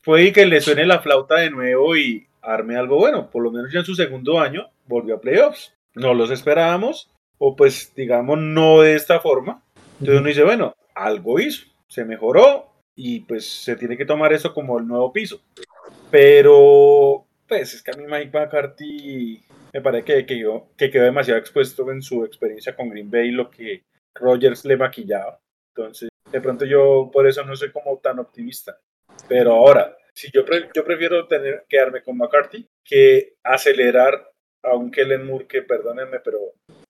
puede que le suene la flauta de nuevo y arme algo bueno. Por lo menos ya en su segundo año volvió a playoffs. No los esperábamos, o pues digamos no de esta forma. Entonces uno dice, bueno, algo hizo, se mejoró, y pues se tiene que tomar eso como el nuevo piso. Pero, pues es que a mí Mike McCarthy me parece que, que, que quedó demasiado expuesto en su experiencia con Green Bay, lo que Rogers le maquillaba. Entonces, de pronto yo por eso no soy como tan optimista. Pero ahora, si yo, yo prefiero tener, quedarme con McCarthy que acelerar a un Kellen Moore que, perdónenme, pero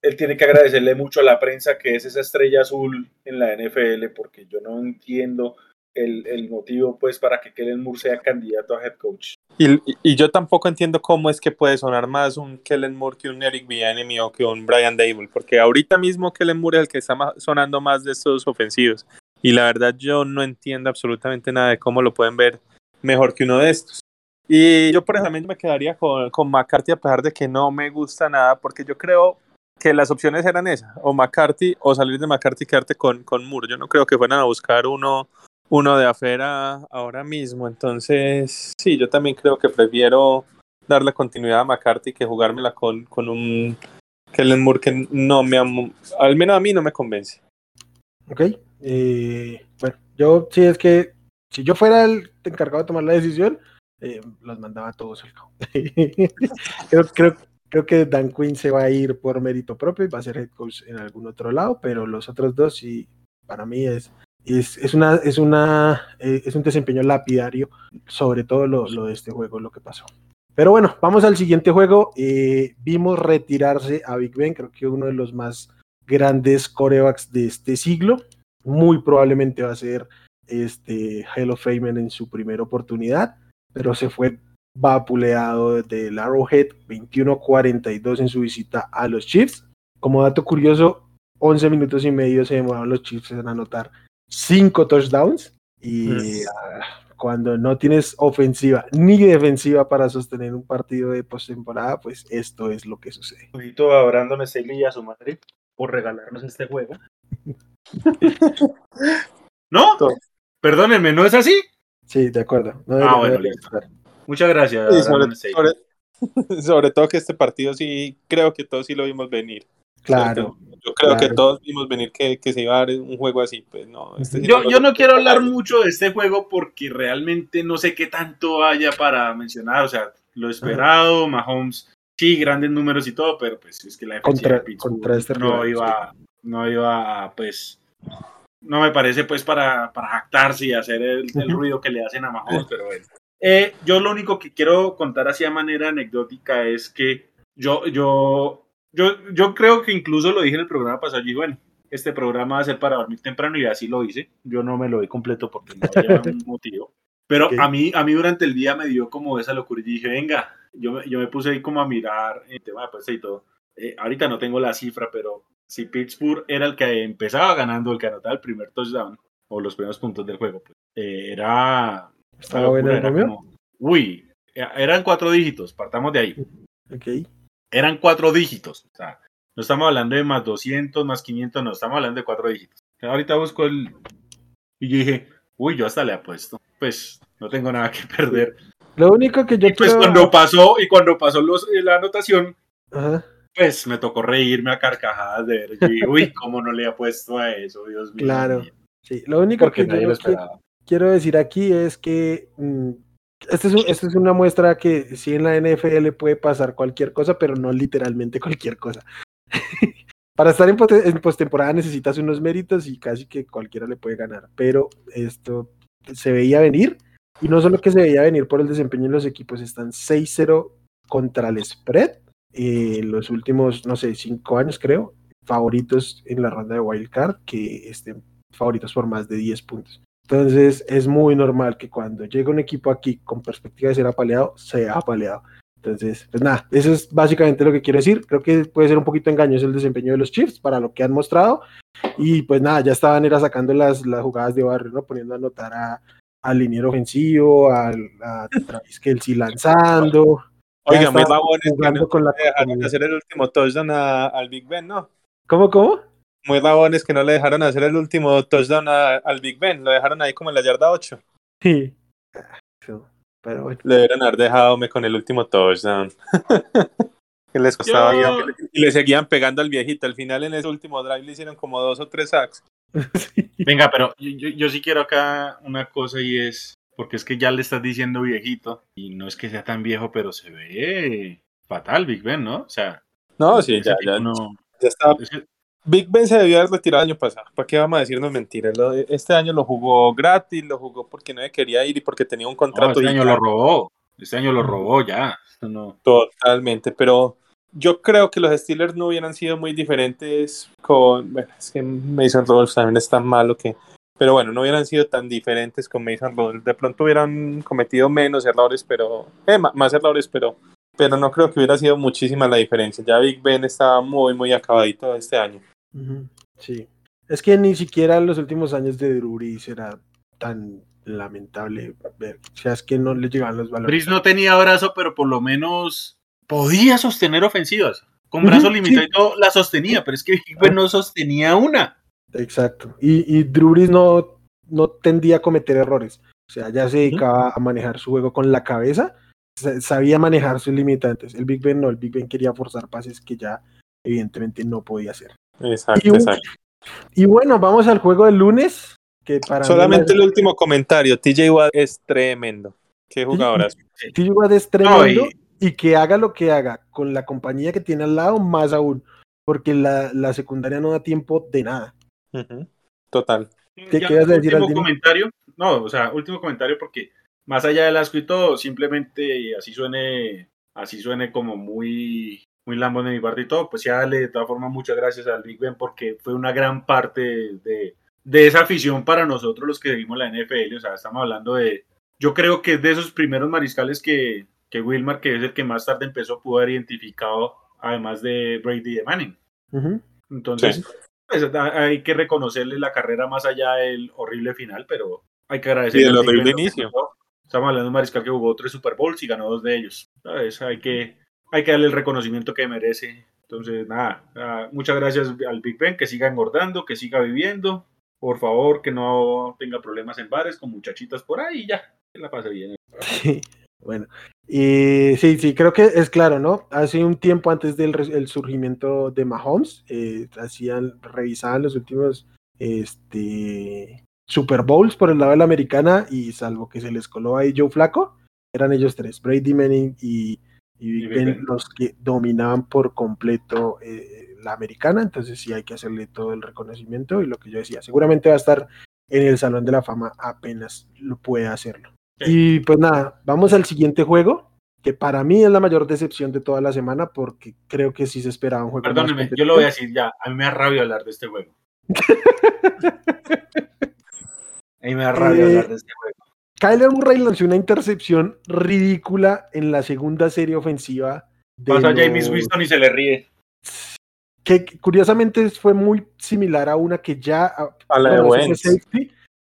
él tiene que agradecerle mucho a la prensa que es esa estrella azul en la NFL, porque yo no entiendo el, motivo pues para que Kellen Moore sea candidato a head coach. Y, y, yo tampoco entiendo cómo es que puede sonar más un Kellen Moore que un Eric Bieniemy o que un Brian Dable, porque ahorita mismo Kellen Moore es el que está sonando más de estos ofensivos. Y la verdad yo no entiendo absolutamente nada de cómo lo pueden ver mejor que uno de estos. Y yo por ejemplo me quedaría con, con McCarthy a pesar de que no me gusta nada, porque yo creo que las opciones eran esas, o McCarthy o salir de McCarthy y quedarte con, con Moore. Yo no creo que fueran a buscar uno uno de afuera ahora mismo. Entonces, sí, yo también creo que prefiero darle continuidad a McCarthy que jugármela con, con un Kellen Moore que no me, al menos a mí no me convence. Ok, eh, bueno, yo sí es que si yo fuera el encargado de tomar la decisión, eh, los mandaba a todos al creo, creo, que Dan Quinn se va a ir por mérito propio y va a ser head coach en algún otro lado, pero los otros dos sí, para mí es es, una, eh, un desempeño lapidario sobre todo lo, lo, de este juego, lo que pasó. Pero bueno, vamos al siguiente juego. Eh, vimos retirarse a Big Ben, creo que uno de los más grandes corebacks de este siglo. Muy probablemente va a ser este Hall of Fame en su primera oportunidad, pero se fue vapuleado del Arrowhead 21-42 en su visita a los Chiefs. Como dato curioso, 11 minutos y medio se demoraron los Chiefs en anotar cinco touchdowns y ah, cuando no tienes ofensiva ni defensiva para sostener un partido de postemporada, pues esto es lo que sucede. Un a Brandon Staley y a su madre por regalarnos este juego. ¿No? Perdónenme, ¿no es así? Sí, de acuerdo. ah, bueno, Muchas gracias. sobre, todo que este partido sí, creo que todos sí lo vimos venir. Claro. Yo creo que todos vimos venir que, que, se iba a dar un juego así, pues no. Este yo, yo no quiero hablar mucho de este juego porque realmente no sé qué tanto haya para mencionar, o sea, lo esperado, Mahomes, sí, grandes números y todo, pero pues es que la contra, contra este no iba, no iba, pues, no me parece pues para, para jactarse y hacer el, ruido que le hacen a Mahomes, pero bueno. Eh, yo lo único que quiero contar así a manera anecdótica es que yo, yo, yo, yo creo que incluso lo dije en el programa pasado, y bueno, este programa va a ser para dormir temprano y así lo hice. Yo no me lo di completo porque no había un motivo. Pero a, mí, a mí durante el día me dio como esa locura y dije, venga, yo, yo me puse ahí como a mirar el tema de pues y todo. Eh, ahorita no tengo la cifra, pero si Pittsburgh era el que empezaba ganando, el que anotaba el primer touchdown o los primeros puntos del juego, pues, eh, era... ¿Estaba bueno el Uy, eh, eran cuatro dígitos, partamos de ahí. Ok. Eran cuatro dígitos, o sea, no estamos hablando de más 200, más 500, no, estamos hablando de cuatro dígitos. Ahorita busco el... Y yo dije, uy, yo hasta le apuesto. Pues no tengo nada que perder. Lo único que yo pues cuando pasó, y cuando pasó los, la anotación, pues me tocó reírme a carcajadas de ver. uy, cómo no le he apuesto a eso, Dios mío. Claro. Sí, lo único que yo quiero, decir aquí es que mm, esta es, es, una muestra que sí en la NFL puede pasar cualquier cosa, pero no literalmente cualquier cosa. Para estar en, postemporada necesitas unos méritos y casi que cualquiera le puede ganar. Pero esto se veía venir. Y no solo que se veía venir por el desempeño de los equipos, están 6-0 contra el spread. Eh, los últimos, no sé, cinco años creo, favoritos en la ronda de wildcard, que estén favoritos por más de 10 puntos. Entonces es muy normal que cuando llega un equipo aquí con perspectiva de ser apaleado, sea apaleado. Entonces, pues nada, eso es básicamente lo que quiero decir. Creo que puede ser un poquito engañoso el desempeño de los Chiefs para lo que han mostrado. Y pues nada, ya estaban era sacando las, las jugadas de barrio, ¿no? Poniendo a anotar a, al liniero ofensivo, al, a Travis Kelsey lanzando. Oiga, muy babones que con la dejaron hacer el último touchdown al Big Ben, ¿no? ¿Cómo, cómo? Muy babones que no le dejaron hacer el último touchdown al Big Ben, lo dejaron ahí como en la yarda 8. Sí. Pero bueno. Le deberían haber dejado con el último touchdown. que les costaba y le seguían pegando al viejito. Al final en ese último drive le hicieron como dos o tres sacks. Venga, pero yo, yo, sí quiero acá una cosa y es, porque es que ya le estás diciendo viejito y no es que sea tan viejo, pero se ve fatal Big Ben, ¿no? O sea, no, sí, ya, ya, no, ya está. Big Ben se debió haber retirado el año pasado. ¿Para qué vamos a decirnos mentiras? Este año lo jugó gratis, lo jugó porque no quería ir y porque tenía un contrato. este año lo robó. Este año lo robó ya. No. Totalmente, pero yo creo que los Steelers no hubieran sido muy diferentes con. Bueno, es que Mason Rudolph también es tan malo que. Pero bueno, no hubieran sido tan diferentes con Mason Rudolph. De pronto hubieran cometido menos errores, pero. Eh, más errores, pero. Pero no creo que hubiera sido muchísima la diferencia. Ya Big Ben estaba muy, muy acabadito este año. Sí. Es que ni siquiera en los últimos años de Drew era tan lamentable ver. O sea, es que no le llegaban los valores. Brees no tenía brazo, pero por lo menos podía sostener ofensivas. Con brazo limitado la sostenía, pero es que no sostenía una. Exacto. Y, y Drew no, no tendía a cometer errores. O sea, ya se dedicaba a manejar su juego con la cabeza, sabía manejar sus limitantes. El Big Ben no, el Big Ben quería forzar pases que ya evidentemente no podía hacer. Exacto, y, exacto. Y bueno, vamos al juego del lunes. Que para Solamente el último comentario. TJ Watt es tremendo. Qué jugadoras. TJ Watt es tremendo y, que haga lo que haga con la compañía que tiene al lado, más aún. Porque la, la secundaria no da tiempo de nada. Total. ¿Qué quieres decir último comentario? No, o sea, último comentario porque más allá del asco y todo, simplemente así suene, así suene como muy muy lambón de mi parte y todo, pues ya le de todas formas muchas gracias al Big Ben porque fue una gran parte de, de esa afición para nosotros los que seguimos la NFL, o sea, estamos hablando de, yo creo que es de esos primeros mariscales que, que Wilmar, que es el que más tarde empezó, pudo haber identificado, además de Brady de Manning. Entonces, pues, hay que reconocerle la carrera más allá del horrible final, pero hay que agradecerle. Y el horrible inicio. Estamos hablando de un mariscal que jugó tres Super Bowls y ganó dos de ellos. ¿sabes? Hay que hay que darle el reconocimiento que merece. Entonces, nada, muchas gracias al Big Ben, que siga engordando, que siga viviendo. Por favor, que no tenga problemas en bares con muchachitas por ahí y ya, que la pase bien. Sí, bueno. Y sí, sí, creo que es claro, ¿no? Hace un tiempo antes del el surgimiento de Mahomes, eh, hacían, revisaban los últimos este, Super Bowls por el lado de la americana y salvo que se les coló ahí Joe Flaco, eran ellos tres, Brady Manning y y los que dominaban por completo eh, la americana, entonces sí hay que hacerle todo el reconocimiento y lo que yo decía, seguramente va a estar en el Salón de la Fama apenas lo puede hacerlo. Y pues nada, vamos al siguiente juego, que para mí es la mayor decepción de toda la semana porque creo que sí se esperaba un juego. Perdóneme, yo lo voy a decir ya, a mí me da rabia hablar de este juego. a mí me da rabia Eh, hablar de este juego. Kyler Murray lanzó una intercepción ridícula en la segunda serie ofensiva. de Pasa a James Winston y se le ríe. que curiosamente fue muy similar a una que ya A la de Wentz.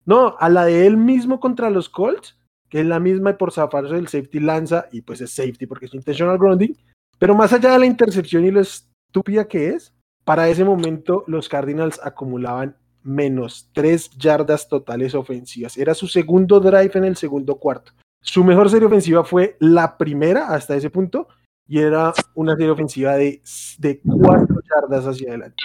no, a la de él mismo contra los Colts, que es la misma y por zafarse del safety lanza y pues es safety porque es intentional grounding, pero más allá de la intercepción y lo estúpida que es, para ese momento los Cardinals acumulaban menos tres yardas totales ofensivas. Era su segundo drive en el segundo cuarto. Su mejor serie ofensiva fue la primera hasta ese punto y era una serie ofensiva de, de cuatro yardas hacia adelante.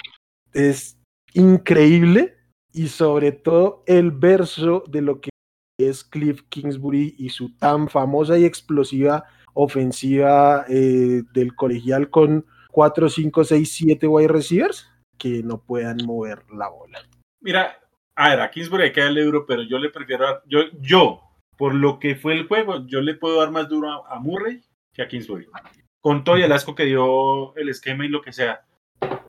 Es increíble y sobre todo el verso de lo que es Cliff Kingsbury y su tan famosa y explosiva ofensiva eh, del colegial con 4, 5, 6, 7 wide receivers que no puedan mover la bola. Mira, a ver, a Kingsbury hay que darle duro, pero yo le prefiero yo, yo, por lo que fue el juego, yo le puedo dar más duro a, a Murray que a Kingsbury. Con todo y el asco que dio el esquema y lo que sea.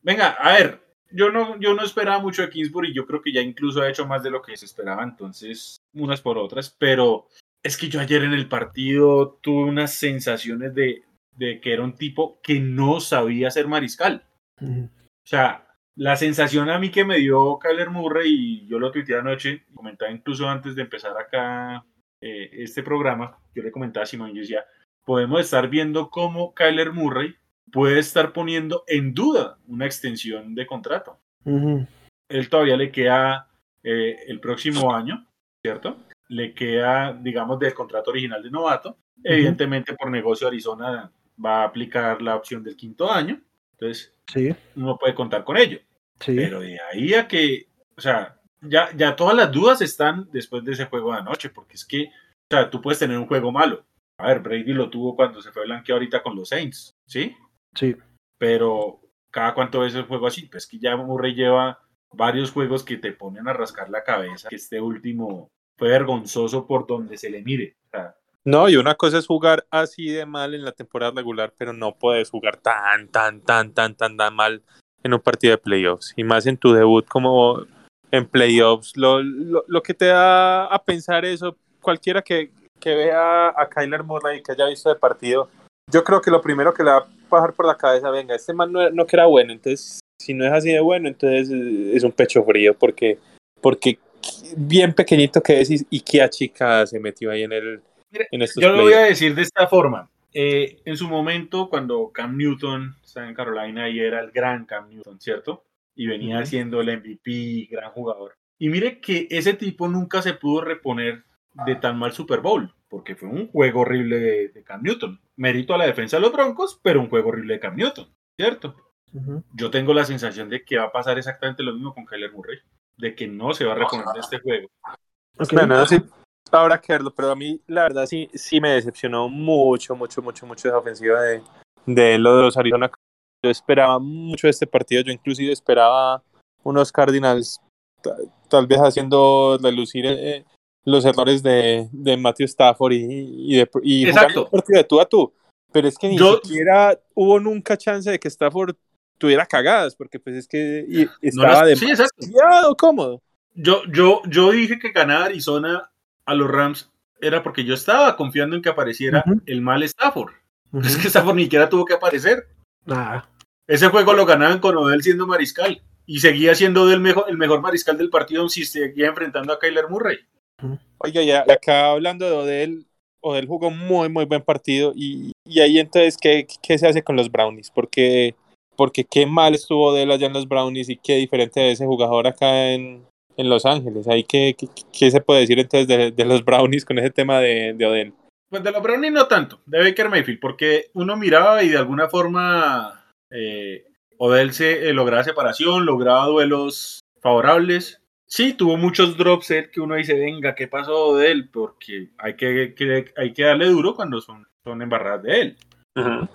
Venga, a ver, yo no, yo no esperaba mucho de Kingsbury, yo creo que ya incluso ha hecho más de lo que se esperaba, entonces, unas por otras, pero es que yo ayer en el partido tuve unas sensaciones de, de que era un tipo que no sabía ser mariscal. O sea, la sensación a mí que me dio Kyler Murray, y yo lo tuiteé anoche, comentaba incluso antes de empezar acá eh, este programa, yo le comentaba a Simón, yo decía, podemos estar viendo cómo Kyler Murray puede estar poniendo en duda una extensión de contrato. Ujú. Él todavía le queda eh, el próximo año, ¿cierto? Le queda, digamos, del contrato original de novato. Evidentemente, por negocio, Arizona va a aplicar la opción del quinto año. Entonces, Sí, uno puede contar con ello. sí. Pero de ahí a que, o sea, ya, ya todas las dudas están después de ese juego de anoche, porque es que, o sea, tú puedes tener un juego malo. A ver, Brady lo tuvo cuando se fue blanqueado ahorita con los Saints, ¿sí? Sí. Pero cada cuánto ves el juego así, pues que ya Murray lleva varios juegos que te ponen a rascar la cabeza, que este último fue vergonzoso por donde se le mire. O sea, No, y una cosa es jugar así de mal en la temporada regular, pero no puedes jugar tan, tan, tan, tan, tan, tan mal en un partido de playoffs. Y más en tu debut como en playoffs. Lo, lo, lo que te da a pensar eso, cualquiera que, que vea a Kyler Murray y que haya visto el partido, yo creo que lo primero que le va a pasar por la cabeza, venga, este man no, no que era bueno, entonces si no es así de bueno, entonces eh, es un pecho frío, porque, porque bien pequeñito que es y, y qué achicada se metió ahí en el en estos yo lo voy a decir de esta forma. Eh, en su momento, cuando Cam Newton estaba en Carolina y era el gran Cam Newton, ¿cierto? Y venía Ujú. siendo el MVP, gran jugador. Y mire que ese tipo nunca se pudo reponer de tan mal Super Bowl, porque fue un juego horrible de, de Cam Newton. Mérito a la defensa de los Broncos, pero un juego horrible de Cam Newton, ¿cierto? Yo tengo la sensación de que va a pasar exactamente lo mismo con Kyler Murray, de que no se va a reponer de este juego. Ok. Bueno, sí, habrá que verlo, pero a mí la verdad sí, sí me decepcionó mucho, mucho, mucho, mucho esa ofensiva de, de lo de los Arizona. Yo esperaba mucho este partido, yo inclusive esperaba unos Cardinals ta- tal vez haciendo relucir eh, los errores de, de Matthew Stafford y, y, de, y jugando Exacto. un partido de tú a tú. Pero es que ni Yo- siquiera hubo nunca chance de que Stafford tuviera cagadas, porque pues es que No estaba sí, demasiado cómodo. Yo, yo, yo dije que ganar Arizona a los Rams era porque yo estaba confiando en que apareciera el mal Stafford. Es que Stafford ni siquiera tuvo que aparecer. Ah, Ese juego lo ganaban con Odell siendo mariscal. Y seguía siendo Odell mejor, el mejor mariscal del partido si seguía enfrentando a Kyler Murray. Oiga, ya acá hablando de Odell, Odell jugó muy, muy buen partido. Y, y ahí entonces, ¿qué, ¿qué se hace con los Brownies? Porque, porque qué mal estuvo Odell allá en los Brownies y qué diferente de ese jugador acá en, en Los Ángeles. Ahí, ¿qué, qué, qué se puede decir entonces de, de los Brownies con ese tema de, de Odell? Pues de los Brownies no tanto, de Baker Mayfield, porque uno miraba y de alguna forma eh, Odell se eh, lograba separación, lograba duelos favorables. Sí, tuvo muchos drops él que uno dice, venga, ¿qué pasó de él? Porque hay que, que- hay que darle duro cuando son, son embarradas de él.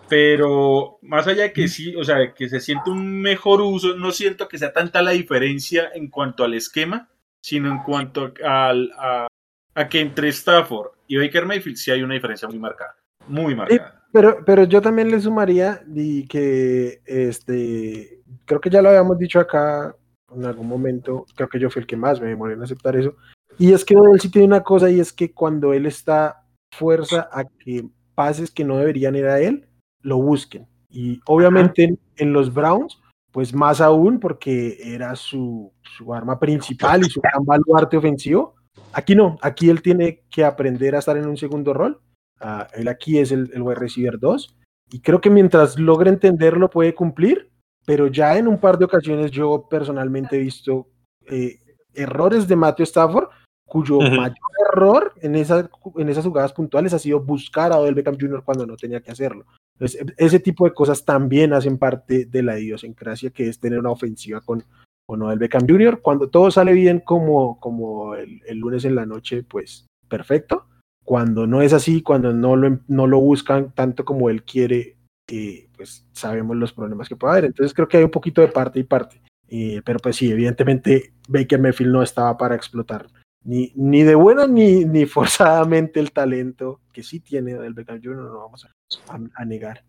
Pero más allá de que sí, o sea, de que se siente un mejor uso, no siento que sea tanta la diferencia en cuanto al esquema, sino en cuanto al, a, a que entre Stafford y Baker Mayfield sí hay una diferencia muy marcada. muy marcada. pero, pero yo también le sumaría y que este creo que ya lo habíamos dicho acá en algún momento, creo que yo fui el que más me demoré en aceptar eso. Y es que él sí tiene una cosa y es que cuando él está fuerza a que pases que no deberían ir a él, lo busquen. Y obviamente en, los Browns, pues más aún porque era su, su arma principal y su gran baluarte ofensivo. Aquí no, aquí él tiene que aprender a estar en un segundo rol. Uh, él aquí es el, el wide receiver 2. Y creo que mientras logre entenderlo puede cumplir, pero ya en un par de ocasiones yo personalmente he visto eh, errores de Matthew Stafford, cuyo mayor error en, esa, en esas jugadas puntuales ha sido buscar a Odell Beckham Jr. cuando no tenía que hacerlo. Entonces, e, ese tipo de cosas también hacen parte de la idiosincrasia que es tener una ofensiva con, con Odell Beckham Jr. Cuando todo sale bien como, como el, el lunes en la noche, pues perfecto. Cuando no es así, cuando no lo, no lo buscan tanto como él quiere, eh, pues sabemos los problemas que puede haber. Entonces creo que hay un poquito de parte y parte. Eh, pero pues sí, evidentemente Baker Mayfield no estaba para explotar ni, ni de buena ni, ni forzadamente el talento que sí tiene el Beckham Jr., no lo vamos a, negar.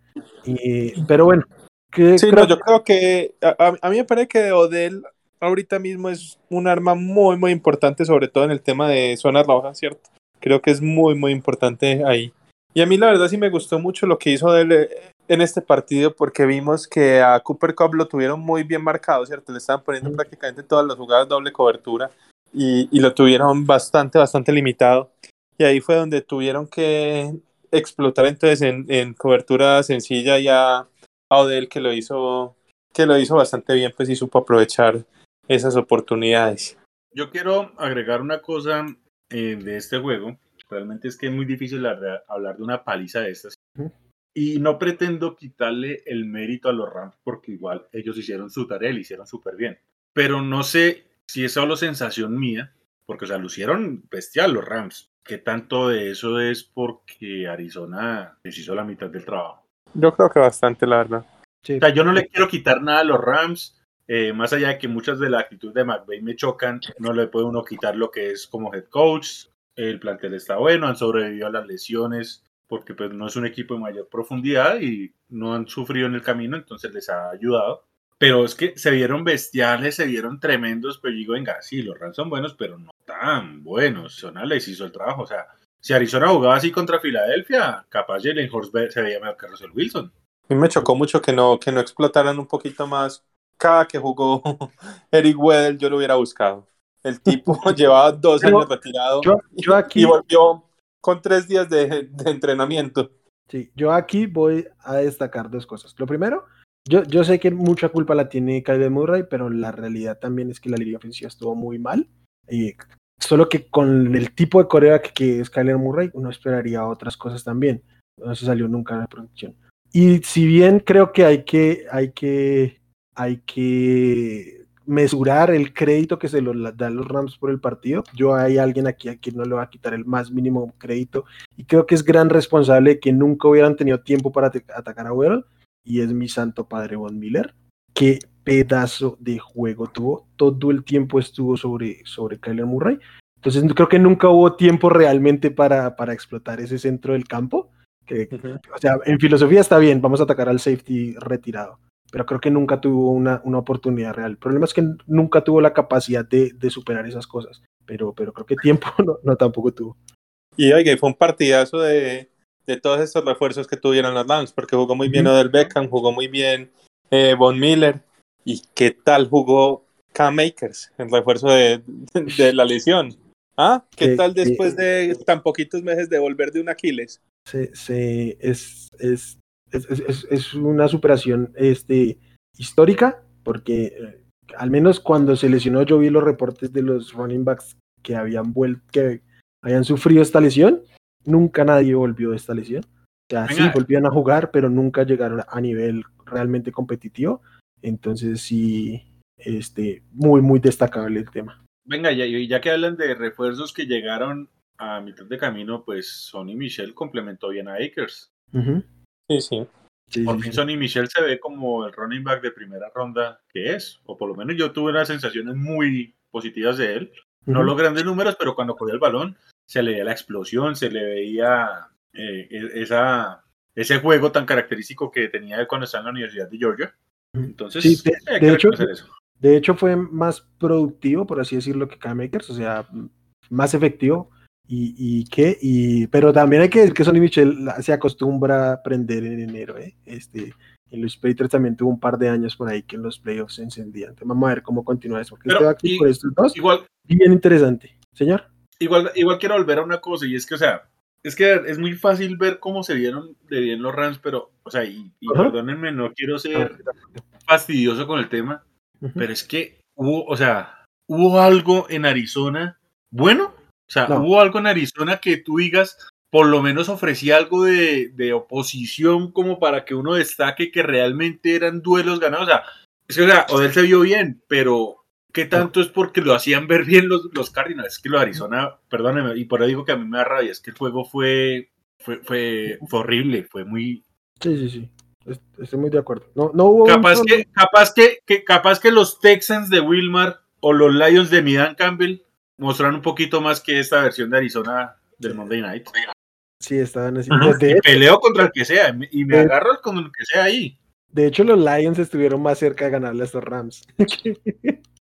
pero bueno. Que, sí, yo creo que a, a, mí me parece que Odell ahorita mismo es un arma muy, muy importante, sobre todo en el tema de zonas rojas, ¿cierto? Creo que es muy, muy importante ahí. Y a mí la verdad sí me gustó mucho lo que hizo Odell eh, en este partido porque vimos que a Cooper Cup lo tuvieron muy bien marcado, ¿cierto? Le estaban poniendo prácticamente todas las jugadas doble cobertura y, lo tuvieron bastante, bastante limitado. Y ahí fue donde tuvieron que explotar entonces en, cobertura sencilla ya a Odell que lo hizo que lo hizo bastante bien pues y supo aprovechar esas oportunidades. Yo quiero agregar una cosa eh, de este juego. Realmente es que es muy difícil hablar de una paliza de estas. Y no pretendo quitarle el mérito a los Rams porque igual ellos hicieron su tarea y lo hicieron súper bien. Pero no sé si es solo sensación mía, porque o sea, lucieron bestial los Rams. ¿Qué tanto de eso es porque Arizona les hizo la mitad del trabajo? Yo creo que bastante, la verdad. O sea, yo no le quiero quitar nada a los Rams, eh, más allá de que muchas de la actitud de McVay me chocan, no le puede uno quitar lo que es como head coach. El plantel está bueno, han sobrevivido a las lesiones porque pues no es un equipo de mayor profundidad y no han sufrido en el camino, entonces les ha ayudado. Pero es que se vieron bestiales, se vieron tremendos, pero digo, venga, sí, los Rams son buenos, pero no tan buenos. Arizona les hizo el trabajo. O sea, si Arizona jugaba así contra Filadelfia, capaz Jalen Horst se veía mejor que Russell Wilson. A mí me chocó mucho que no, que no explotaran un poquito más. Cada que jugó Eric Weddle, yo lo hubiera buscado. El tipo llevaba dos años retirado yo, aquí, y volvió con tres días de, entrenamiento. Sí, yo aquí voy a destacar dos cosas. Lo primero, yo, yo sé que mucha culpa la tiene Kyler Murray, pero la realidad también es que la línea ofensiva estuvo muy mal. Y solo que con el tipo de corea que es Kyler Murray, uno esperaría otras cosas también. No se salió nunca la producción. Y si bien creo que hay que, hay que, hay que mesurar el crédito que se lo dan los Rams por el partido, yo hay alguien aquí a quien no le va a quitar el más mínimo crédito y creo que es gran responsable que nunca hubieran tenido tiempo para atacar a Weddle y es mi santo padre Von Miller. Qué pedazo de juego tuvo. Todo el tiempo estuvo sobre, sobre Kyler Murray. Entonces creo que nunca hubo tiempo realmente para, para explotar ese centro del campo. Que, O sea, en filosofía está bien, vamos a atacar al safety retirado, pero creo que nunca tuvo una, una oportunidad real. El problema es que nunca tuvo la capacidad de, de superar esas cosas, pero, pero creo que tiempo no, no tampoco tuvo. Y oiga, fue un partidazo de, de todos estos refuerzos que tuvieron los Rams, porque jugó muy bien Odell Beckham, jugó muy bien eh, Von Miller, y qué tal jugó Cam Makers, el refuerzo de, de, la lesión. ¿Ah? ¿Qué tal después de tan poquitos meses de volver de un Aquiles? Sí, sí es, es, es, es, una superación este, histórica, porque eh, al menos cuando se lesionó yo vi los reportes de los running backs que habían vuelto, que habían sufrido esta lesión nunca nadie volvió de esta lesión. O sea, sí, volvían a jugar, pero nunca llegaron a nivel realmente competitivo. Entonces sí, este, muy, muy destacable el tema. Venga, ya, ya que hablan de refuerzos que llegaron a mitad de camino, pues Sonny Michel complementó bien a Akers. Sí, sí. por fin Sonny Michel se ve como el running back de primera ronda que es, o por lo menos yo tuve unas sensaciones muy positivas de él. No los grandes números, pero cuando cogía el balón se le veía la explosión, se le veía eh, e, esa, ese juego tan característico que tenía cuando estaba en la Universidad de Georgia. Entonces, Sí, de- hay de que hecho- eso. De hecho, fue más productivo, por así decirlo, que K-Makers, o sea, más efectivo. Y, y qué, y, pero también hay que decir que Sonny Michel se acostumbra a aprender en enero, ¿eh? Este, en los Patriots también tuvo un par de años por ahí que en los playoffs se encendían. Entonces, vamos a ver cómo continúa eso, porque este aquí por estos dos, Igual, bien interesante. Señor. igual, igual quiero volver a una cosa, y es que, o sea, es que es muy fácil ver cómo se vieron de bien los Rams, pero, o sea, y, y perdónenme, no quiero ser fastidioso con el tema, pero es que hubo, o sea, hubo algo en Arizona bueno, o sea, No. hubo algo en Arizona que tú digas, por lo menos ofrecía algo de, de oposición como para que uno destaque que realmente eran duelos ganados, o sea, es que, o sea, Odell se vio bien, pero ¿qué tanto es porque lo hacían ver bien los, los Cardinals? Es que lo de Arizona, perdónenme, y por ahí digo que a mí me da rabia, es que el juego fue, fue, fue, fue horrible, fue muy, Sí, sí, sí. Est- Estoy muy de acuerdo. No, no hubo. Capaz que, capaz que, que- capaz que los Texans de Wilmar o los Lions de Midan Campbell mostraron un poquito más que esta versión de Arizona del Monday Night. Sí, estaban así. Ajá. De, Y peleo contra el que sea, y me agarro con el que sea ahí. de hecho, los Lions estuvieron más cerca de ganarle a estos Rams.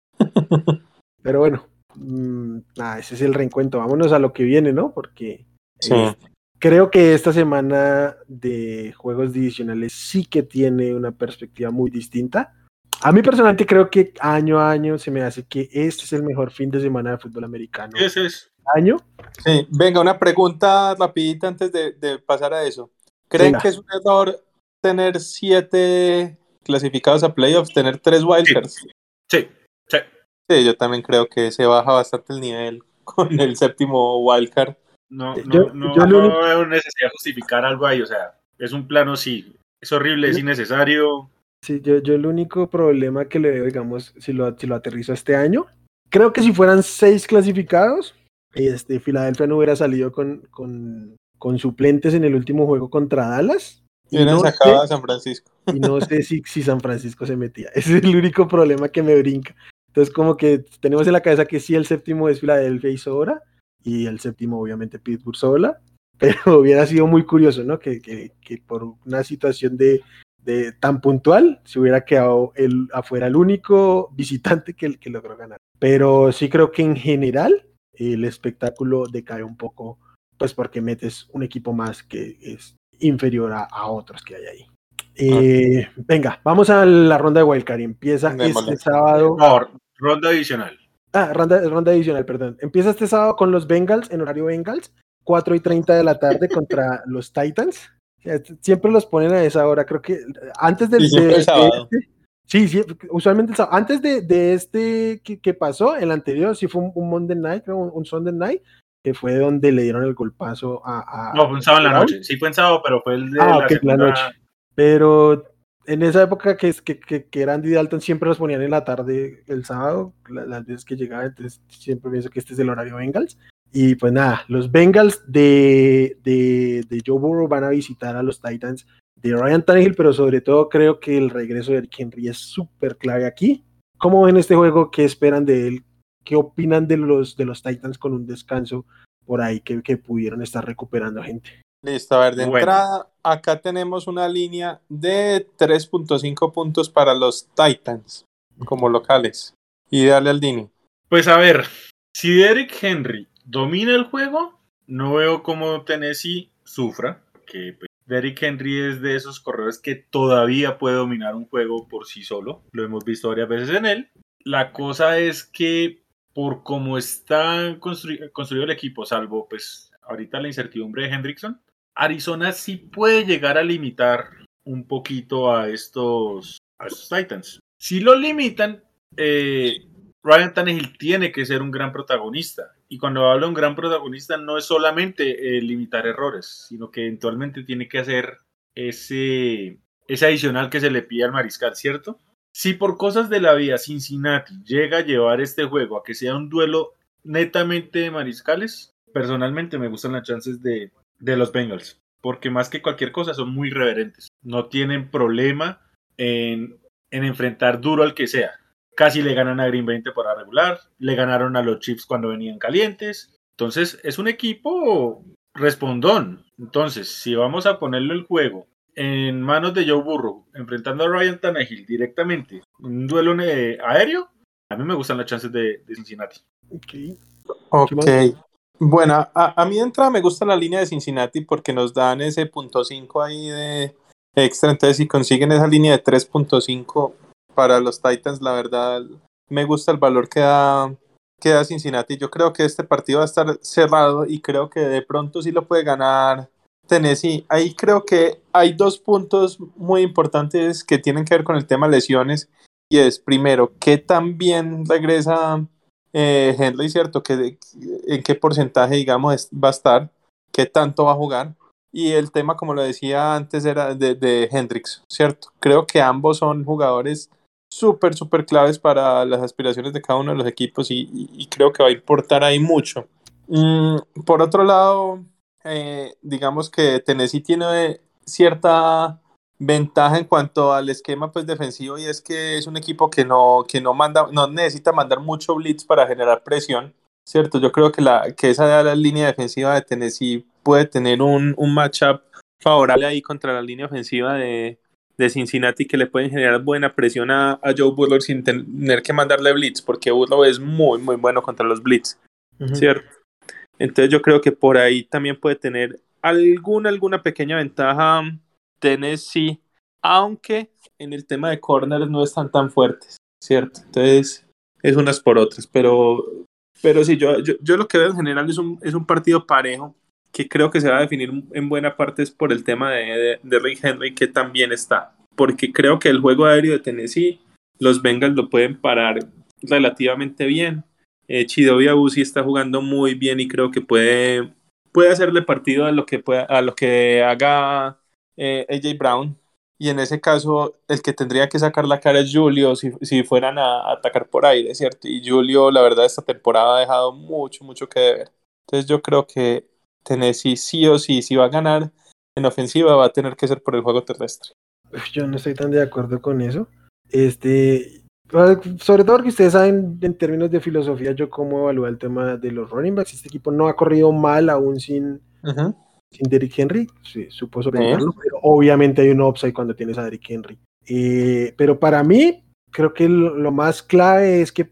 Pero bueno, mm, nada, ese es el reencuentro. Vámonos a lo que viene, ¿no? Porque Sí. eh, creo que esta semana de juegos divisionales sí que tiene una perspectiva muy distinta. A mí personalmente creo que año a año se me hace que este es el mejor fin de semana de fútbol americano. Ese es. Año. Sí, venga, una pregunta rapidita antes de, de pasar a eso. ¿Creen Venga. que es un error tener siete clasificados a playoffs, tener tres wildcards? Sí, sí. Sí, yo también creo que se baja bastante el nivel con el séptimo wildcard. No, no, Yo- no, yo no único- veo necesidad de justificar algo ahí. O sea, es un plano, sí. Es horrible, es innecesario. Sí, yo, yo el único problema que le veo, digamos, si lo, si lo aterrizo este año, creo que si fueran seis clasificados, este, Filadelfia no hubiera salido con, con, con suplentes en el último juego contra Dallas. Y hubieran no sacado sé- a San Francisco. y no sé si, si San Francisco se metía. Ese es el único problema que me brinca. Entonces, como que tenemos en la cabeza que sí, el séptimo es Filadelfia y sobra, y el séptimo, obviamente, Pittsburgh sobra, pero hubiera sido muy curioso, ¿no? Que, que, que por una situación de, de tan puntual se hubiera quedado el, afuera el único visitante que, que logró ganar. Pero sí creo que en general el espectáculo decae un poco, pues porque metes un equipo más que es inferior a, a otros que hay ahí. Eh, Venga, vamos a la ronda de Wildcard. Empieza este sábado. No, ronda adicional. Ah, ronda, ronda adicional, perdón. Empieza este sábado con los Bengals, en horario Bengals, 4 y 30 de la tarde contra los Titans. Siempre los ponen a esa hora, creo que antes del... De- este- sí, sí, usualmente el sábado. Antes de, de este que, que pasó, el anterior sí fue un, un Monday Night, creo, un, un Sunday Night, que fue donde le dieron el golpazo a... a- No, fue un sábado en la Brown. noche. Sí, fue en sábado, pero fue el de Ah, la ok, la noche. Pero en esa época que, es- que, que, que era Andy Dalton siempre los ponían en la tarde el sábado, la- las veces que llegaba, entonces siempre pienso que este es el horario Bengals. Y pues nada, los Bengals de, de, de Joe Burrow van a visitar a los Titans de Ryan Tannehill, pero sobre todo creo que el regreso de Eric Henry es súper clave aquí. ¿Cómo ven este juego? ¿Qué esperan de él? ¿Qué opinan de los, de los Titans con un descanso por ahí que, que pudieron estar recuperando gente? Listo, a ver, de Bueno. entrada, acá tenemos una línea de 3.5 puntos para los Titans como locales. Y dale al Dini. Pues a ver, si Derrick Henry domina el juego, no veo cómo Tennessee sufra, que pues, Derrick Henry es de esos corredores que todavía puede dominar un juego por sí solo, lo hemos visto varias veces en él. La cosa es que por cómo está construi- construido el equipo, salvo pues ahorita la incertidumbre de Hendrickson, Arizona sí puede llegar a limitar un poquito a estos, a estos Titans. Si lo limitan, eh, Ryan Tannehill tiene que ser un gran protagonista. Y cuando hablo de un gran protagonista, no es solamente eh, limitar errores, sino que eventualmente tiene que hacer ese, ese adicional que se le pide al mariscal, ¿cierto? Si por cosas de la vida Cincinnati llega a llevar este juego a que sea un duelo netamente de mariscales, personalmente me gustan las chances de, de los Bengals, porque más que cualquier cosa son muy reverentes. No tienen problema en, en enfrentar duro al que sea. Casi le ganan a Green Bay en temporada regular, le ganaron a los Chiefs cuando venían calientes. Entonces es un equipo respondón. Entonces, si vamos a ponerle el juego en manos de Joe Burrow, enfrentando a Ryan Tannehill directamente, un duelo eh, aéreo, a mí me gustan las chances de, Cincinnati. Ok. okay. Bueno, a, mí de entrada me gusta la línea de Cincinnati porque nos dan ese punto 5 ahí de extra. Entonces, si consiguen esa línea de 3.5 para los Titans, la verdad, me gusta el valor que da, que da Cincinnati. Yo creo que este partido va a estar cerrado y creo que de pronto sí lo puede ganar Tennessee. Ahí creo que hay dos puntos muy importantes que tienen que ver con el tema lesiones. Y es, primero, ¿qué tan bien regresa eh, Henry, cierto? ¿Que, ¿En qué porcentaje, digamos, va a estar? ¿Qué tanto va a jugar? Y el tema, como lo decía antes, era de, de Hendrix, ¿cierto? Creo que ambos son jugadores súper, súper claves para las aspiraciones de cada uno de los equipos y, creo que va a importar ahí mucho. Mm, por otro lado, eh, digamos que Tennessee tiene cierta ventaja en cuanto al esquema pues defensivo y es que es un equipo que no, que no manda, no necesita mandar mucho blitz para generar presión, ¿cierto? Yo creo que, la, que esa la línea defensiva de Tennessee puede tener un, un matchup favorable ahí contra la línea ofensiva de, de Cincinnati que le pueden generar buena presión a, Joe Burrow sin tener que mandarle blitz, porque Burrow es muy, muy bueno contra los blitz, ¿cierto? Entonces yo creo que por ahí también puede tener alguna, alguna pequeña ventaja Tennessee, aunque en el tema de corners no están tan fuertes, ¿cierto? Entonces es unas por otras, pero, pero sí, yo, yo, lo que veo en general es un, es un partido parejo que creo que se va a definir en buena parte es por el tema de, de, Rick Henry, que también está. Porque creo que el juego aéreo de Tennessee, los Bengals lo pueden parar relativamente bien. Eh, Chidobe está jugando muy bien y creo que puede, puede hacerle partido a lo que, pueda, a lo que haga eh, AJ Brown. Y en ese caso, el que tendría que sacar la cara es Julio si, si fueran a, atacar por aire, ¿cierto? Y Julio, la verdad, esta temporada ha dejado mucho, mucho que deber. Entonces yo creo que Tennessee sí o sí, si va a ganar en ofensiva, va a tener que ser por el juego terrestre. Yo no estoy tan de acuerdo con eso. Este, ah, sobre todo porque ustedes saben en términos de filosofía yo cómo evalúo el tema de los running backs. Este equipo no ha corrido mal aún sin, sin Derrick Henry, sí, supo pero obviamente hay un upside cuando tienes a Derrick Henry. Eh, pero para mí, creo que lo, más clave es que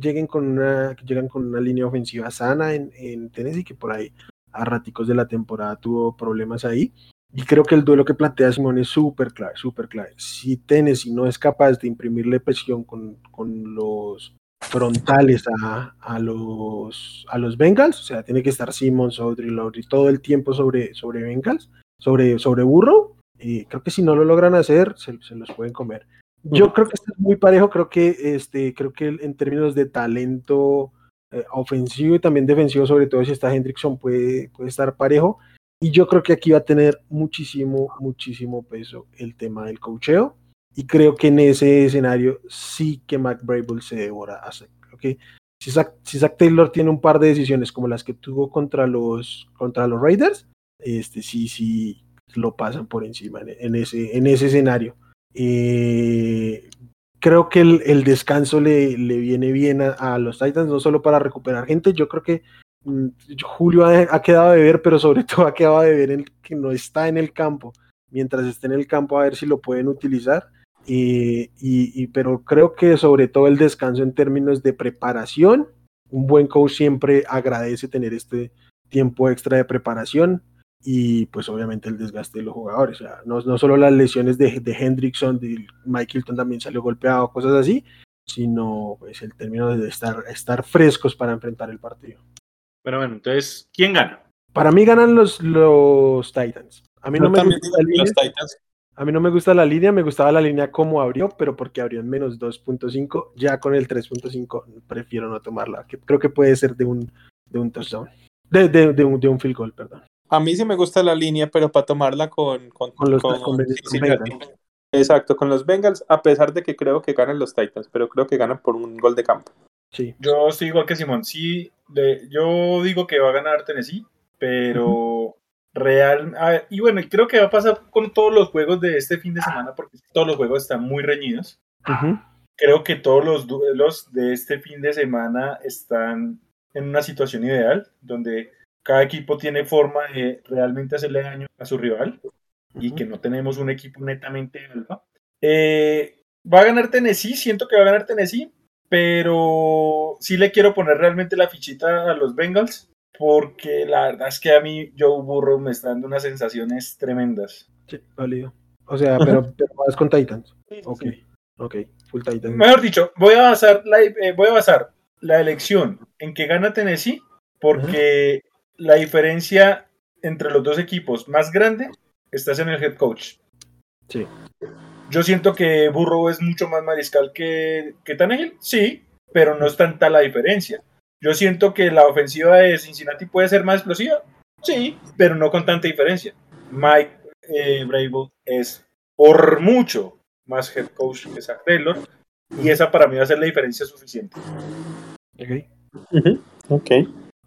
lleguen con una, que llegan con una línea ofensiva sana en, en Tennessee, que por ahí a raticos de la temporada tuvo problemas ahí. Y creo que el duelo que plantea Simón es súper clave, súper clave. Si Tennessee no es capaz de imprimirle presión con, con los frontales a, a, los, a los Bengals, o sea, tiene que estar Simmons, Audrey, Lowry todo el tiempo sobre, sobre Bengals, sobre, sobre Burro, y creo que si no lo logran hacer, se, se los pueden comer. Yo creo que este es muy parejo, creo que, este, creo que en términos de talento eh, ofensivo y también defensivo, sobre todo si está Hendrickson, puede, puede estar parejo. Y yo creo que aquí va a tener muchísimo, muchísimo peso el tema del cocheo. Y creo que en ese escenario sí que Mac se devora a Zach. ¿okay? Si, Zach, si Zach Taylor tiene un par de decisiones como las que tuvo contra los, contra los Raiders, este, sí, sí lo pasan por encima en, ese, en ese escenario. Eh, creo que el, descanso le, le, viene bien a, los Titans, no solo para recuperar gente, yo creo que mm, Julio ha, quedado de ver, pero sobre todo ha quedado de ver el, que no está en el campo. Mientras esté en el campo, a ver si lo pueden utilizar. y, y, pero creo que sobre todo el descanso en términos de preparación, un buen coach siempre agradece tener este tiempo extra de preparación y pues obviamente el desgaste de los jugadores. O sea, no, no solo las lesiones de, de Hendrickson, de Mike Hilton también salió golpeado, cosas así, sino pues el término de estar, estar frescos para enfrentar el partido. Pero bueno, entonces, ¿quién gana? Para mí ganan los, los Titans. A mí no, me gusta la línea. A mí no me gusta la línea, me gustaba la línea como abrió, pero porque abrió en menos 2.5, ya con el 3.5 prefiero no tomarla, que creo que puede ser de un, de un touchdown, de, de, de, un, de un field goal, perdón. A mí sí me gusta la línea, pero para tomarla con, con, los Exacto, con los Bengals, a pesar de que creo que ganan los Titans, pero creo que ganan por un gol de campo. Sí. Yo estoy igual que Simón. Sí, yo digo que va a ganar Tennessee, pero real. y bueno, creo que va a pasar con todos los juegos de este fin de semana, porque todos los juegos están muy reñidos. Creo que todos los duelos de este fin de semana están en una situación ideal, donde cada equipo tiene forma de realmente hacerle daño a su rival y que no tenemos un equipo netamente alfa. Eh, va a ganar Tennessee, siento que va a ganar Tennessee, pero sí le quiero poner realmente la fichita a los Bengals porque la verdad es que a mí Joe Burrow me está dando unas sensaciones tremendas. Sí, válido. O sea, pero, pero vas con Titans. Ok, ok, full Titans. Mejor dicho, voy a basar la, eh, voy a basar la elección en que gana Tennessee porque la diferencia entre los dos equipos más grande está en el head coach. Sí. Yo siento que Burrow es mucho más mariscal que, que Tannehill, sí, pero no es tanta la diferencia. Yo siento que la ofensiva de Cincinnati puede ser más explosiva, sí, pero no con tanta diferencia. Mike eh, Brable es por mucho más head coach que Zach Taylor, y esa para mí va a ser la diferencia suficiente. Ok. Ok.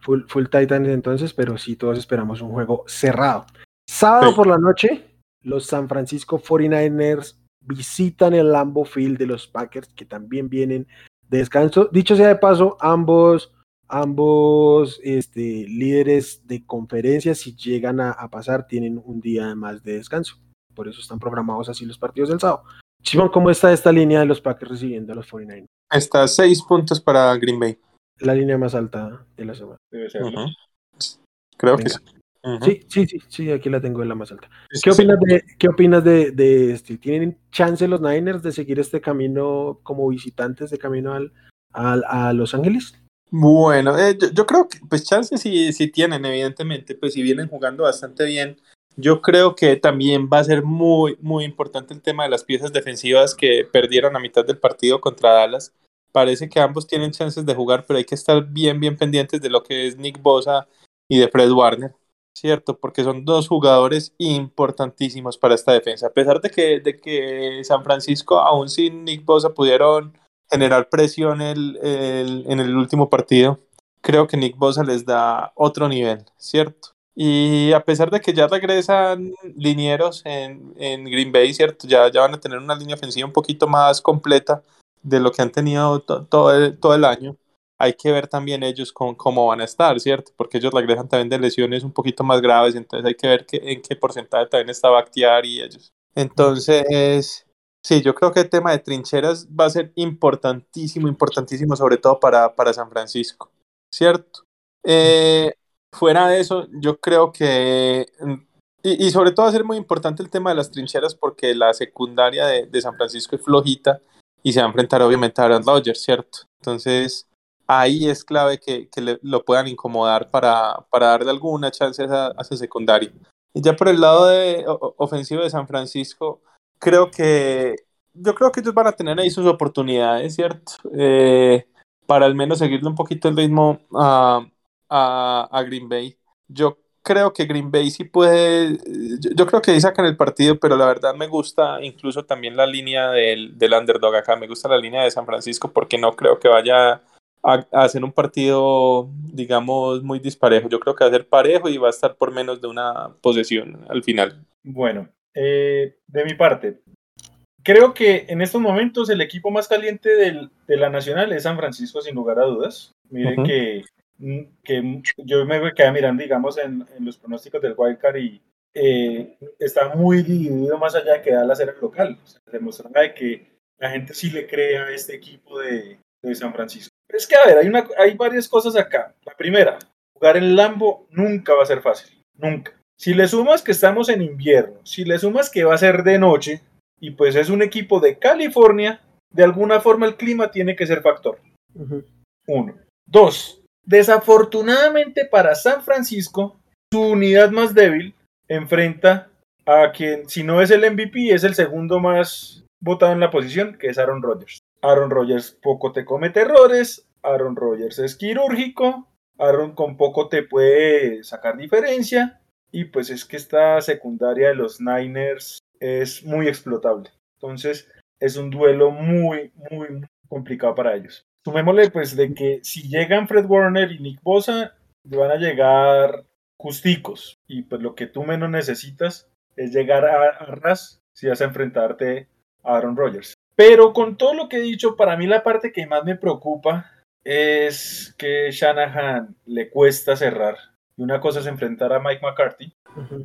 Full, full Titans entonces, pero sí, todos esperamos un juego cerrado. Sábado Sí. por la noche, los San Francisco 49ers visitan el Lambo Field de los Packers, que también vienen de descanso. Dicho sea de paso, ambos, ambos este, líderes de conferencia, si llegan a, a pasar, tienen un día más de descanso. Por eso están programados así los partidos del sábado. Simón, ¿cómo está esta línea de los Packers recibiendo a los 49ers? Está seis puntos para Green Bay. La línea más alta de la semana. Debe ser. Ujú. Creo que sí. Sí, sí, sí, sí, aquí la tengo en la más alta. ¿Qué sí. opinas de, qué opinas de, de este? ¿Tienen chance los Niners de seguir este camino como visitantes de camino al, al- a Los Ángeles? Bueno, eh, yo, yo creo que pues chances sí, sí tienen, evidentemente, pues si vienen jugando bastante bien. Yo creo que también va a ser muy, muy importante el tema de las piezas defensivas que perdieron a mitad del partido contra Dallas. Parece que ambos tienen chances de jugar, pero hay que estar bien, bien pendientes de lo que es Nick Bosa y de Fred Warner, ¿cierto? Porque son dos jugadores importantísimos para esta defensa. A pesar de que, de que San Francisco, aún sin Nick Bosa, pudieron generar presión el- el- en el último partido, creo que Nick Bosa les da otro nivel, ¿cierto? Y a pesar de que ya regresan linieros en, en Green Bay, ¿cierto? Ya, ya van a tener una línea ofensiva un poquito más completa de lo que han tenido to- todo, el, todo el año. Hay que ver también ellos con, cómo van a estar, ¿cierto? Porque ellos regresan también de lesiones un poquito más graves, entonces hay que ver qué- en qué porcentaje también está Bakhtiar y ellos. Entonces, sí, yo creo que el tema de trincheras va a ser importantísimo, importantísimo, sobre todo para, para San Francisco, ¿cierto? Eh, fuera de eso, yo creo que, y, y sobre todo va a ser muy importante el tema de las trincheras porque la secundaria de, de San Francisco es flojita y se va a enfrentar obviamente a Aaron Rodgers, ¿cierto? Entonces, ahí es clave que, que lo puedan incomodar para, para darle alguna chance a a esa secundaria. Y ya por el lado de, ofensivo de San Francisco, creo que yo creo que ellos van a tener ahí sus oportunidades, ¿cierto? Eh, para al menos seguirle un poquito el ritmo a, a, a Green Bay. Yo creo que Green Bay sí puede, yo, yo creo que ahí sacan el partido, pero la verdad me gusta incluso también la línea del, del underdog acá, me gusta la línea de San Francisco porque no creo que vaya a, a hacer un partido, digamos, muy disparejo. Yo creo que va a ser parejo y va a estar por menos de una posesión al final. Bueno, eh, de mi parte, creo que en estos momentos el equipo más caliente del- de la Nacional es San Francisco, sin lugar a dudas. Miren que, que yo me quedé mirando, digamos, en, en los pronósticos del Wildcard y eh, está muy dividido más allá de que Dallas era el local. O sea, demostraba de que la gente sí le cree a este equipo de, de San Francisco. Pero es que, a ver, hay, una, hay varias cosas acá. La primera, jugar en Lambo nunca va a ser fácil. Nunca. Si le sumas que estamos en invierno, si le sumas que va a ser de noche, y pues es un equipo de California, de alguna forma el clima tiene que ser factor. Uno. Dos. Desafortunadamente para San Francisco, su unidad más débil enfrenta a quien, si no es el MVP, es el segundo más votado en la posición, que es Aaron Rodgers. Aaron Rodgers poco te comete errores, Aaron Rodgers es quirúrgico, Aaron con poco te puede sacar diferencia, y pues es que esta secundaria de los Niners es muy explotable. Entonces es un duelo muy, muy, muy complicado para ellos. Sumémosle pues de que si llegan Fred Warner y Nick Bosa, van a llegar justicos. Y pues lo que tú menos necesitas es llegar a, a ras si vas a enfrentarte a Aaron Rodgers. Pero con todo lo que he dicho, para mí la parte que más me preocupa es que Shanahan le cuesta cerrar. y una cosa es enfrentar a Mike McCarthy,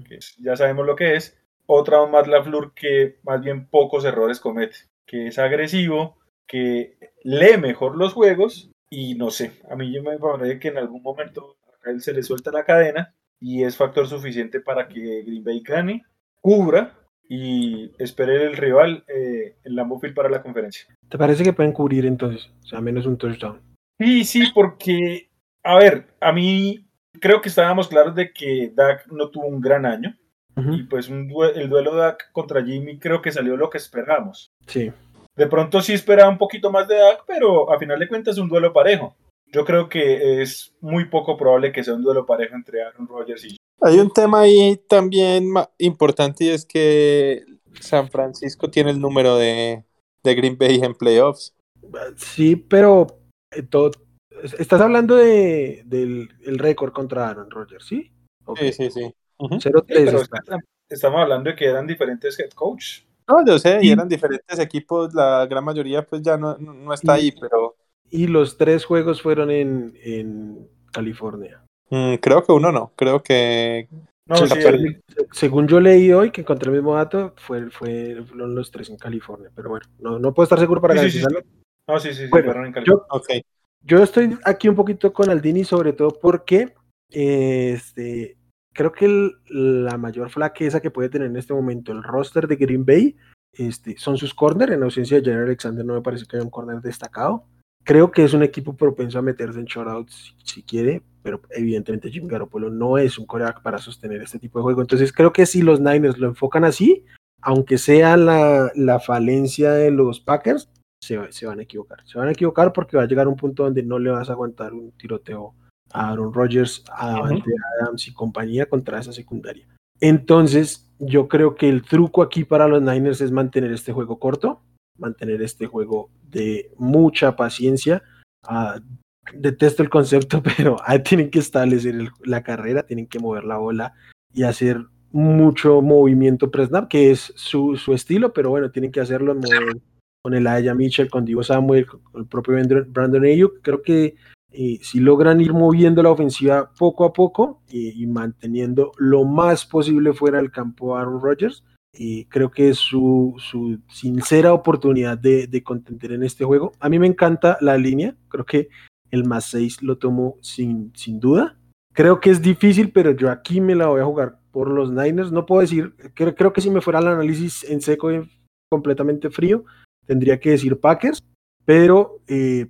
que ya sabemos lo que es, otra aún más LaFleur que más bien pocos errores comete, que es agresivo, que lee mejor los juegos y no sé, a mí yo me parece que en algún momento a él se le suelta la cadena y es factor suficiente para que Green Bay gane, cubra y espere el rival eh, en la Field para la conferencia. ¿Te parece que pueden cubrir entonces? O sea, menos un touchdown. Sí, sí, porque, a ver, a mí creo que estábamos claros de que Dak no tuvo un gran año. Y pues el duelo Dak contra Jimmy creo que salió lo que esperábamos. Sí. De pronto sí esperaba un poquito más de Dak, pero a final de cuentas es un duelo parejo. Yo creo que es muy poco probable que sea un duelo parejo entre Aaron Rodgers y hay un tema ahí también importante y es que San Francisco tiene el número de, de Green Bay en playoffs. Sí, pero eh, todo, estás hablando de, del el récord contra Aaron Rodgers, ¿sí? Sí, sí, sí. estamos hablando de que eran diferentes head coach. No, yo sé, y eran diferentes equipos, la gran mayoría pues ya no, no está ahí, pero... Y los tres juegos fueron en, en California. Mm, creo que uno no, creo que... según yo leí hoy, que encontré el mismo dato, fue, fue, fueron los tres en California, pero bueno, no, no puedo estar seguro para sí, No, sí, sí, bueno, en California. Yo, yo, estoy aquí un poquito con Aldini, sobre todo porque este, creo que la mayor flaqueza que puede tener en este momento el roster de Green Bay este, son sus corners. En ausencia de Jerry Alexander no me parece que haya un corner destacado. Creo que es un equipo propenso a meterse en shutouts si quiere, pero evidentemente Jim Garoppolo no es un coreback para sostener este tipo de juego. Entonces creo que si los Niners lo enfocan así, aunque sea la, la falencia de los Packers, se, van a equivocar. Se van a equivocar porque va a llegar un punto donde no le vas a aguantar un tiroteo a Aaron Rodgers, a Adams y compañía contra esa secundaria. Entonces, yo creo que el truco aquí para los Niners es mantener este juego corto, mantener este juego de mucha paciencia, a detesto el concepto, pero ahí tienen que establecer la carrera, tienen que mover la bola y hacer mucho movimiento pre-snap, que es su, su, estilo, pero bueno, tienen que hacerlo con el Aya Mitchell, con Divo Samuel, con el propio Brandon Ayuk. Creo que eh, si logran ir moviendo la ofensiva poco a poco y manteniendo lo más posible fuera del campo Aaron Rodgers, y creo que es su, sincera oportunidad de, de contender en este juego. A mí me encanta la línea, creo que el más 6 lo tomo sin, sin duda. Creo que es difícil, pero yo aquí me la voy a jugar por los Niners. No puedo decir, creo, creo que si me fuera el análisis en seco y completamente frío, tendría que decir Packers, pero eh,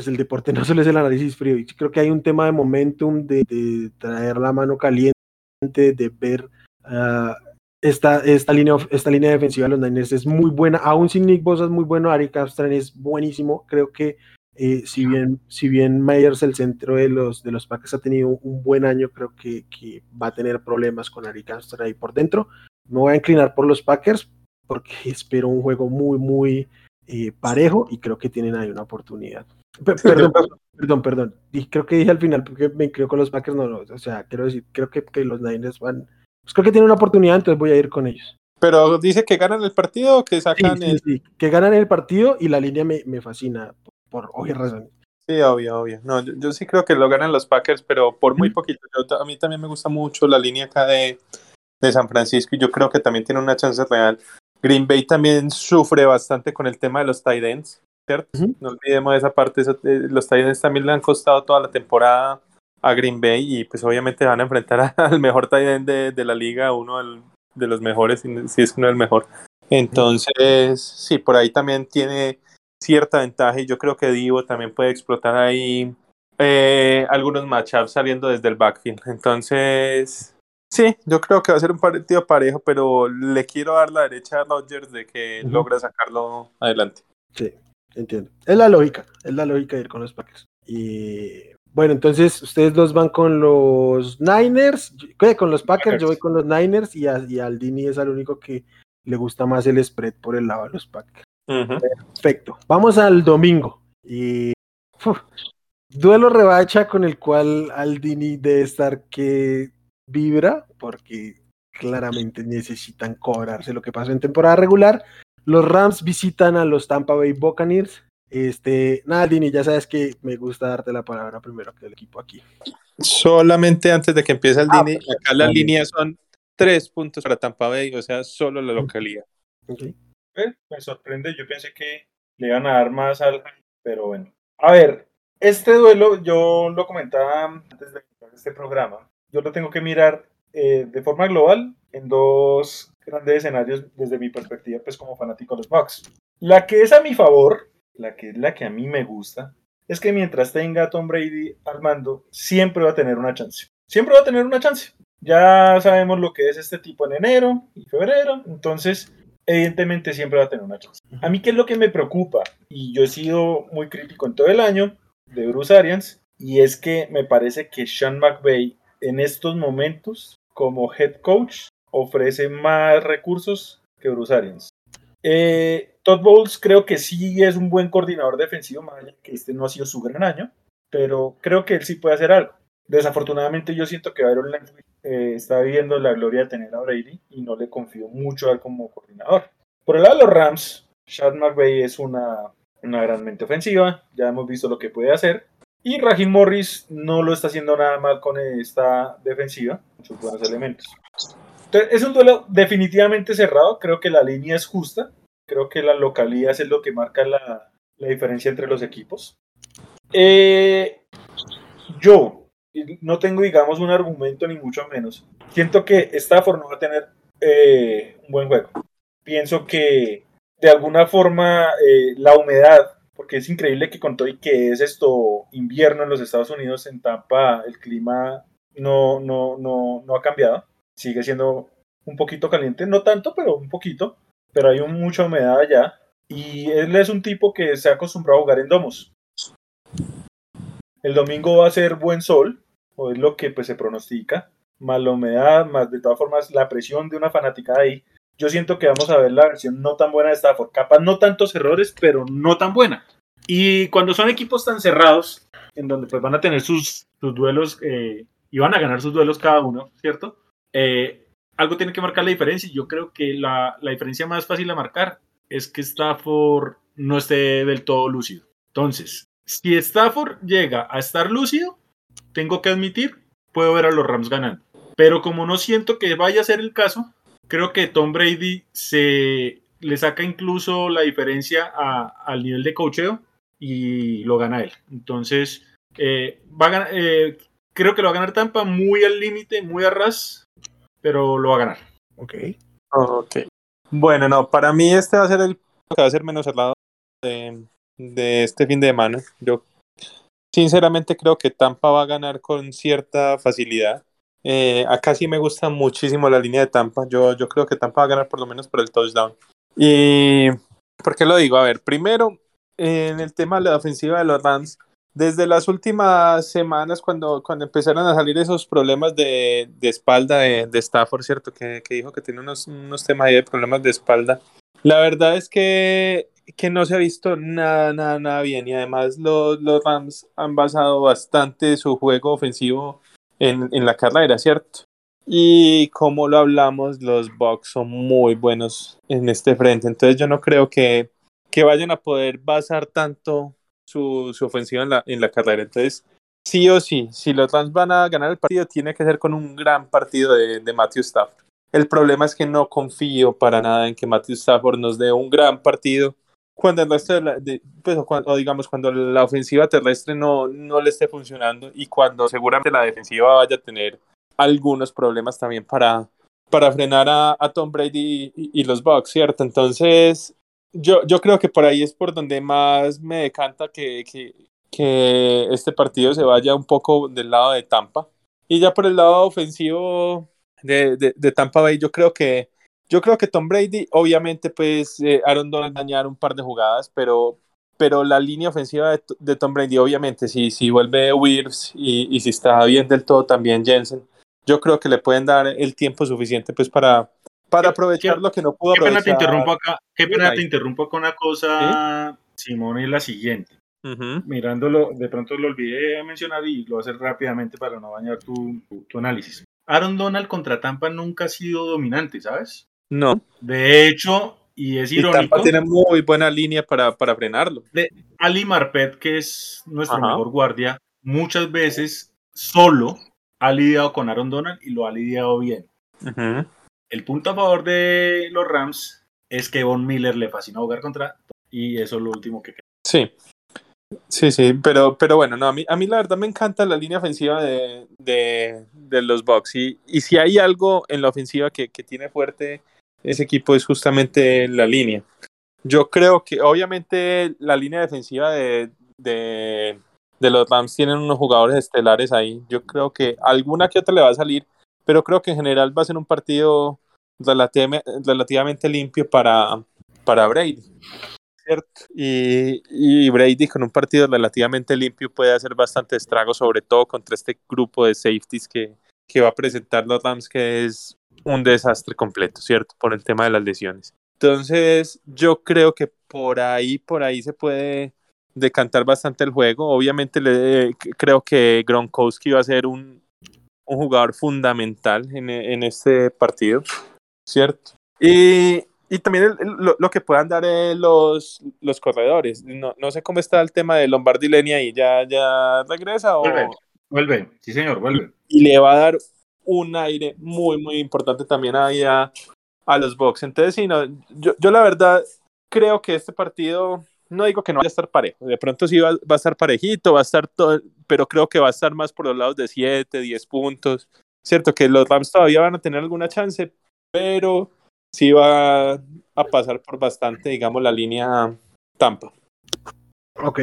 pues el deporte no solo es el análisis frío. Y creo que hay un tema de momentum, de, traer la mano caliente, de ver uh, esta, esta, línea, esta línea defensiva de los Niners es muy buena, aún sin Nick Bosa es muy bueno, Ari Capstran es buenísimo, creo que eh, si bien si bien Myers el centro de los de los Packers ha tenido un buen año, creo que, va a tener problemas con Ari Capstran ahí por dentro. Me voy a inclinar por los Packers porque espero un juego muy muy eh, parejo y creo que tienen ahí una oportunidad. Perdón, perdón, perdón, Y creo que dije al final porque me creo con los Packers, no, no, o sea, quiero decir, creo que, que los Niners van pues creo que tiene una oportunidad, entonces voy a ir con ellos. Pero dice que ganan el partido o que sacan el... sí, que ganan el partido y la línea me, me fascina por, obvias razones. Sí, obvio, obvio. No, yo, sí creo que lo ganan los Packers, pero por muy poquito. a mí también me gusta mucho la línea acá de, de San Francisco y yo creo que también tiene una chance real. Green Bay también sufre bastante con el tema de los tight ends, ¿cierto? No olvidemos esa parte, eh, los tight ends también le han costado toda la temporada a Green Bay y pues obviamente van a enfrentar al mejor tight end de, la liga, uno de los mejores, si es uno del mejor. Entonces, sí, por ahí también tiene cierta ventaja y yo creo que Divo también puede explotar ahí eh, algunos matchups saliendo desde el backfield. Entonces, sí, yo creo que va a ser un partido parejo, pero le quiero dar la derecha a Rodgers de que logra sacarlo adelante. Sí, entiendo. Es la lógica, es la lógica de ir con los Packers. Y bueno, entonces ustedes dos van con los Niners, con los Packers, yo voy con los Niners y, a, y Aldini es el único que le gusta más el spread por el lado de los Packers. Perfecto. Vamos al domingo. Y duelo rebacha con el cual Aldini debe estar que vibra, porque claramente necesitan cobrarse lo que pasó en temporada regular. Los Rams visitan a los Tampa Bay Buccaneers. Este, nada, Dini, ya sabes que me gusta darte la palabra primero que el equipo aquí. Solamente antes de que empiece el Ah, DINI, perfecto. acá las líneas son tres puntos para Tampa Bay, o sea, solo la localidad. Ok. Eh, me sorprende, yo pensé que le iban a dar más al pero bueno. A ver, este duelo yo lo comentaba antes de empezar este programa. Yo lo tengo que mirar eh, de forma global en dos grandes escenarios desde mi perspectiva, pues como fanático de los Bucks. La que es a mi favor, la que es la que a mí me gusta, es que mientras tenga Tom Brady al mando, siempre va a tener una chance. Siempre va a tener una chance. Ya sabemos lo que es este tipo en enero y febrero, entonces evidentemente siempre va a tener una chance. A mí qué es lo que me preocupa, y yo he sido muy crítico en todo el año de Bruce Arians, y es que me parece que Sean McVay en estos momentos como head coach ofrece más recursos que Bruce Arians. Eh, Todd Bowles creo que sí es un buen coordinador defensivo, más allá que este no ha sido su gran año, pero creo que él sí puede hacer algo. Desafortunadamente yo siento que Byron Leftwich eh, está viviendo la gloria de tener a Brady y no le confío mucho a él como coordinador. Por el lado de los Rams, Chad McVay es una, una gran mente ofensiva, ya hemos visto lo que puede hacer. Y Raheem Morris no lo está haciendo nada mal con esta defensiva, muchos buenos elementos. Entonces, es un duelo definitivamente cerrado, creo que la línea es justa, creo que la localidad es lo que marca la, la diferencia entre los equipos. Eh, yo no tengo, digamos, un argumento ni mucho menos. Siento que Stafford no va a tener eh, un buen juego. Pienso que de alguna forma eh, la humedad, porque es increíble que con todo y que es esto invierno en los Estados Unidos, en Tampa el clima no, no, no, no ha cambiado. Sigue siendo un poquito caliente, no tanto, pero un poquito. Pero hay mucha humedad allá. Y él es un tipo que se ha acostumbrado a jugar en domos. El domingo va a ser buen sol, o es lo que pues, se pronostica, más la humedad, más de todas formas la presión de una fanática ahí. Yo siento que vamos a ver la versión no tan buena de Stafford. Capaz no tantos errores, pero no tan buena. Y cuando son equipos tan cerrados, en donde pues van a tener sus, sus duelos eh, y van a ganar sus duelos cada uno, ¿cierto? Eh, algo tiene que marcar la diferencia yo creo que la, la diferencia más fácil de marcar es que Stafford no esté del todo lúcido. Entonces, si Stafford llega a estar lúcido, tengo que admitir, puedo ver a los Rams ganando. Pero como no siento que vaya a ser el caso, creo que Tom Brady se le saca incluso la diferencia al nivel de cocheo y lo gana él. Entonces, eh, va a eh, creo que lo va a ganar Tampa muy al límite, muy a ras, pero lo va a ganar. Ok. Ok. Bueno, no, para mí este va a ser el que va a ser menos cerrado de, de este fin de semana. Yo sinceramente creo que Tampa va a ganar con cierta facilidad. Eh, acá sí me gusta muchísimo la línea de Tampa. Yo, yo creo que Tampa va a ganar por lo menos por el touchdown. ¿Y por qué lo digo? A ver, primero, en el tema de la ofensiva de los Rams, desde las últimas semanas, cuando, cuando empezaron a salir esos problemas de, de espalda de, de Stafford, ¿cierto? Que, que dijo que tiene unos, unos temas ahí de problemas de espalda. La verdad es que, que no se ha visto nada, nada, nada bien. Y además los, los Rams han basado bastante su juego ofensivo en, en la carrera, ¿cierto? Y como lo hablamos, los Bucks son muy buenos en este frente. Entonces yo no creo que, que vayan a poder basar tanto su, su ofensiva en la, en la carrera. Entonces, sí o sí, si los Rams van a ganar el partido, tiene que ser con un gran partido de, de Matthew Stafford. El problema es que no confío para nada en que Matthew Stafford nos dé un gran partido cuando el resto de, la, de pues, o, digamos cuando la ofensiva terrestre no, no le esté funcionando y cuando seguramente la defensiva vaya a tener algunos problemas también para, para frenar a, a Tom Brady y, los Bucks, ¿cierto? Entonces, yo, yo creo que por ahí es por donde más me decanta que, que, que este partido se vaya un poco del lado de Tampa. Y ya por el lado ofensivo de, de, de Tampa Bay, yo creo que yo creo que Tom Brady, obviamente, pues eh, Aaron Donald dañar un par de jugadas, pero, pero la línea ofensiva de, de Tom Brady, obviamente, si, si vuelve Wirfs y, y, si está bien del todo también Jensen, yo creo que le pueden dar el tiempo suficiente pues para, para aprovechar ¿Qué, lo que no pudo qué aprovechar. Pena te interrumpo acá, qué pena te interrumpo con una cosa, ¿Sí? Simón, es la siguiente. Uh -huh. Mirándolo, de pronto lo olvidé mencionar y lo voy a hacer rápidamente para no bañar tu, tu, tu análisis. Aaron Donald contra Tampa nunca ha sido dominante, ¿sabes? No. De hecho, y es irónico. Y Tampa tiene muy buena línea para, para frenarlo. De Ali Marpet, que es nuestro Ajá. mejor guardia, muchas veces solo ha lidiado con Aaron Donald y lo ha lidiado bien. El punto a favor de los Rams es que Von Miller le fascina jugar contra y eso es lo último que Sí. Sí, sí, pero, pero bueno, no, a mí, a mí la verdad me encanta la línea ofensiva de, de, de los Bucks y, y, si hay algo en la ofensiva que, que tiene fuerte ese equipo es justamente la línea. Yo creo que obviamente la línea defensiva de, de, de los Rams tienen unos jugadores estelares ahí. Yo creo que alguna que otra le va a salir, pero creo que en general va a ser un partido relativamente limpio para, para Brady. Y, y, Brady con un partido relativamente limpio puede hacer bastante estrago, sobre todo contra este grupo de safeties que, que va a presentar los Rams, que es un desastre completo, ¿cierto? Por el tema de las lesiones. Entonces, yo creo que por ahí, por ahí se puede decantar bastante el juego. Obviamente, le, creo que Gronkowski va a ser un, un jugador fundamental en, en, este partido, ¿cierto? Y, y también el, el, lo, lo, que puedan dar eh, los, los corredores. No, no, sé cómo está el tema de Lombardi Lenny ahí. ¿Ya, ya regresa o...? Vuelve, vuelve. Sí, señor, vuelve. Y le va a dar un aire muy, muy importante también ahí a, a los Bucks. Entonces, sí, no, yo, yo la verdad creo que este partido, no digo que no vaya a estar parejo, de pronto sí va, va a estar parejito, va a estar todo, pero creo que va a estar más por los lados de 7, 10 puntos. Cierto que los Rams todavía van a tener alguna chance, pero sí va a pasar por bastante, digamos, la línea Tampa. Ok.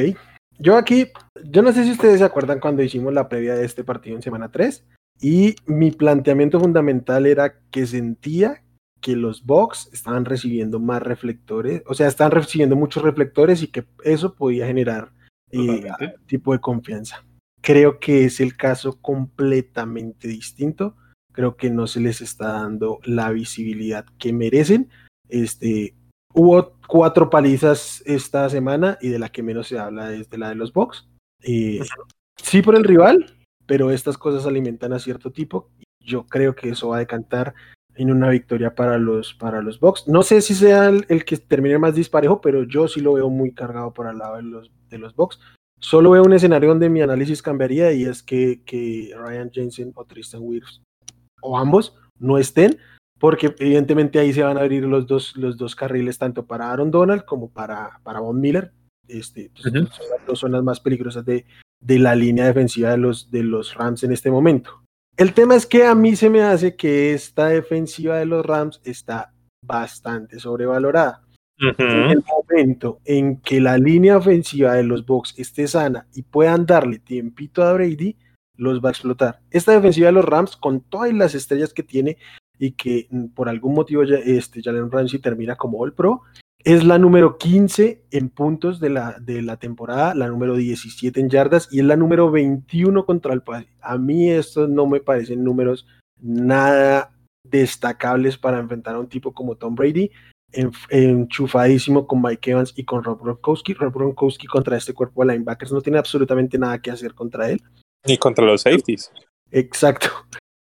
Yo aquí, yo no sé si ustedes se acuerdan cuando hicimos la previa de este partido en semana 3, y mi planteamiento fundamental era que sentía que los Bucks estaban recibiendo más reflectores, o sea, estaban recibiendo muchos reflectores y que eso podía generar eh, tipo de confianza. Creo que es el caso completamente distinto. Creo que no se les está dando la visibilidad que merecen. Este, hubo cuatro palizas esta semana y de la que menos se habla es de la de los Bucks. Eh, sí por el rival, pero estas cosas alimentan a cierto tipo. Yo creo que eso va a decantar en una victoria para los, para los Bucks. No sé si sea el, el, que termine más disparejo, pero yo sí lo veo muy cargado por el lado de los, de los Bucks. Solo veo un escenario donde mi análisis cambiaría y es que, que Ryan Jensen o Tristan Wirfs o ambos no estén, porque evidentemente ahí se van a abrir los dos, los dos carriles, tanto para Aaron Donald como para, para Von Miller. Este, uh -huh. son las dos zonas más peligrosas de, de la línea defensiva de los, de los Rams en este momento. El tema es que a mí se me hace que esta defensiva de los Rams está bastante sobrevalorada. Uh -huh. En el momento en que la línea ofensiva de los Bucks esté sana y puedan darle tiempito a Brady, los va a explotar. Esta defensiva de los Rams, con todas las estrellas que tiene y que mm, por algún motivo ya, este, Jalen Ramsey termina como All Pro, es la número 15 en puntos de la, de la temporada, la número 17 en yardas y es la número 21 contra el pase. A mí estos no me parecen números nada destacables para enfrentar a un tipo como Tom Brady, enchufadísimo con Mike Evans y con Rob Gronkowski. Rob Gronkowski contra este cuerpo de linebackers no tiene absolutamente nada que hacer contra él. Ni contra los safeties. Exacto.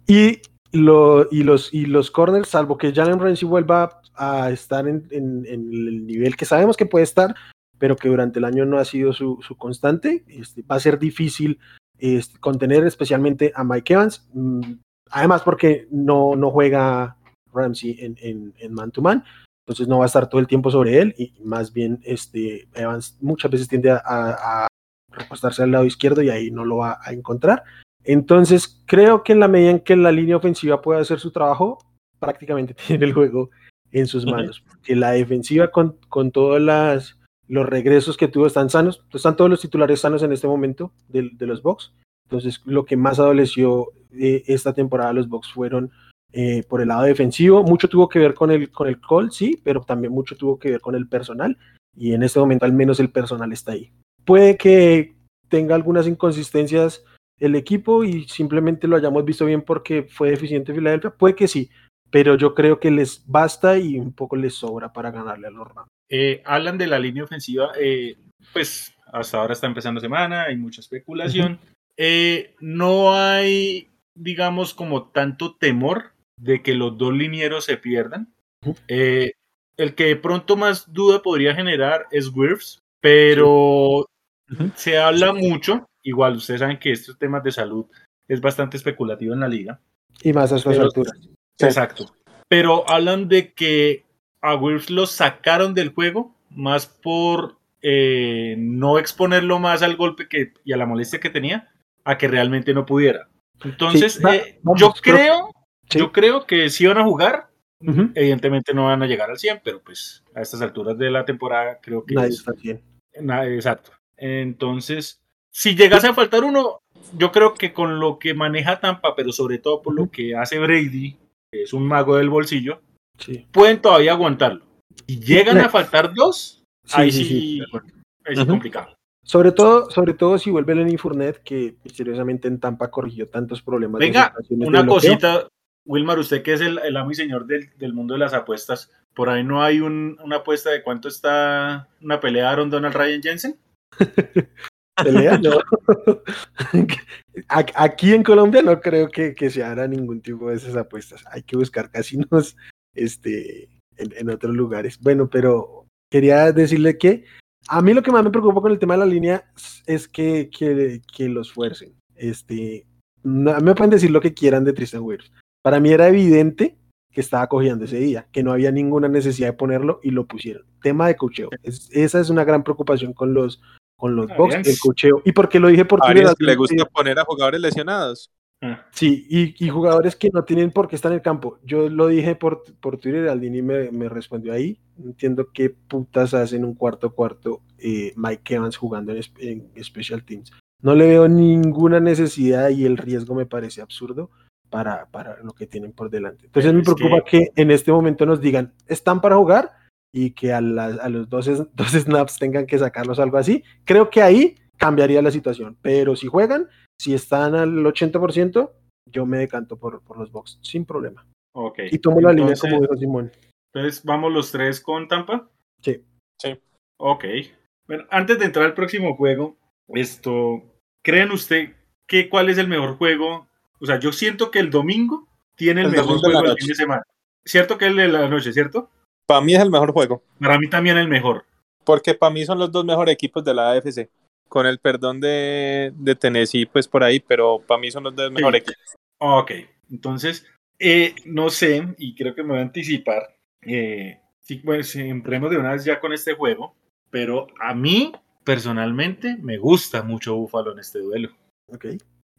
Y, lo, y, los, y los corners, salvo que Jalen Ramsey vuelva a estar en, en, en, el nivel que sabemos que puede estar, pero que durante el año no ha sido su, constante, este, va a ser difícil este, contener especialmente a Mike Evans, mm, además porque no, no juega Ramsey en, en, man to man, entonces no va a estar todo el tiempo sobre él y más bien este, Evans muchas veces tiende a recostarse al lado izquierdo y ahí no lo va a encontrar. Entonces creo que en la medida en que la línea ofensiva pueda hacer su trabajo, prácticamente tiene el juego en sus manos, porque la defensiva con, con todos las, los regresos que tuvo están sanos, están todos los titulares sanos en este momento de, de los Bucks, entonces lo que más adoleció eh, esta temporada los Bucks fueron eh, por el lado defensivo, mucho tuvo que ver con el, con el call, sí, pero también mucho tuvo que ver con el personal, y en este momento al menos el personal está ahí. Puede que tenga algunas inconsistencias el equipo y simplemente lo hayamos visto bien porque fue deficiente Filadelfia, puede que sí, pero yo creo que les basta y un poco les sobra para ganarle a los Rams. Eh, hablan de la línea ofensiva, eh, pues hasta ahora está empezando semana, hay mucha especulación. Uh -huh. eh, no hay, digamos, como tanto temor de que los dos linieros se pierdan. Uh -huh. el que de pronto más duda podría generar es Wirfs, pero se habla mucho, igual ustedes saben que estos temas de salud es bastante especulativo en la liga. Y más a estas Pero- alturas. Exacto. Pero hablan de que a Wills lo sacaron del juego más por eh, no exponerlo más al golpe que, y a la molestia que tenía, a que realmente no pudiera. Entonces, Sí, va- eh, vamos, yo creo, Sí. yo creo que sí van a jugar. Evidentemente no van a llegar al 100, pero pues a estas alturas de la temporada creo que Nadie es- está bien. Na- exacto. Entonces, si llegase a faltar uno, yo creo que con lo que maneja Tampa, pero sobre todo por lo que hace Brady, que es un mago del bolsillo, Sí. pueden todavía aguantarlo. Si llegan a faltar dos, Sí, ahí sí, es complicado. Sobre todo, sobre todo si vuelve Lenny Fournette, que misteriosamente en Tampa corrigió tantos problemas. Venga, Una cosita, Wilmar, usted que es el, amo y señor del, del mundo de las apuestas, ¿por ahí no hay un- una apuesta de cuánto está una pelea de Aaron Donald Ryan Jensen? pelea, no. Aquí en Colombia no creo que, que se haga ningún tipo de esas apuestas. Hay que buscar casinos este, en, otros lugares. Bueno, pero quería decirle que a mí lo que más me preocupa con el tema de la línea es que, que, que los fuercen. Este, me pueden decir lo que quieran de Tristan Wirfs. Para mí era evidente que estaba cogiendo ese día, que no había ninguna necesidad de ponerlo y lo pusieron. Tema de cocheo. Es- esa es una gran preocupación con los con los Ah, box, el cocheo. ¿Y por qué lo dije por A Twitter? Arias le gusta poner a jugadores lesionados. Ah, Sí, y, y jugadores que no tienen por qué estar en el campo. Yo lo dije por, por Twitter, Aldini me, me respondió ahí. No entiendo qué putas hacen un cuarto cuarto eh, Mike Evans jugando en, en Special Teams. No le veo ninguna necesidad y el riesgo me parece absurdo para, para lo que tienen por delante. Entonces me preocupa que... en este momento nos digan, están para jugar y que a, la- a los dos, dos snaps tengan que sacarlos algo así. Creo que ahí cambiaría la situación. Pero si juegan, si están al 80%, yo me decanto por, por los box, sin problema. ok. Y tomo la línea Entonces- como dijo Simón. Entonces, ¿vamos los tres con Tampa? Sí. Sí. Ok. Bueno, antes de entrar al próximo juego, esto, ¿creen usted que cuál es el mejor juego? O sea, yo siento que el domingo tiene el, El mejor juego del noche. fin de semana. Cierto que el de la noche, ¿cierto? Para mí es el mejor juego. Para mí también el mejor. Porque para mí son los dos mejores equipos de la AFC. Con el perdón de, de Tennessee, pues por ahí, pero para mí son los dos mejores equipos. Ok. Entonces, eh, no sé, y creo que me voy a anticipar. Eh, sí, pues entremos de una vez ya con este juego. Pero a mí, personalmente, me gusta mucho Buffalo en este duelo. Ok.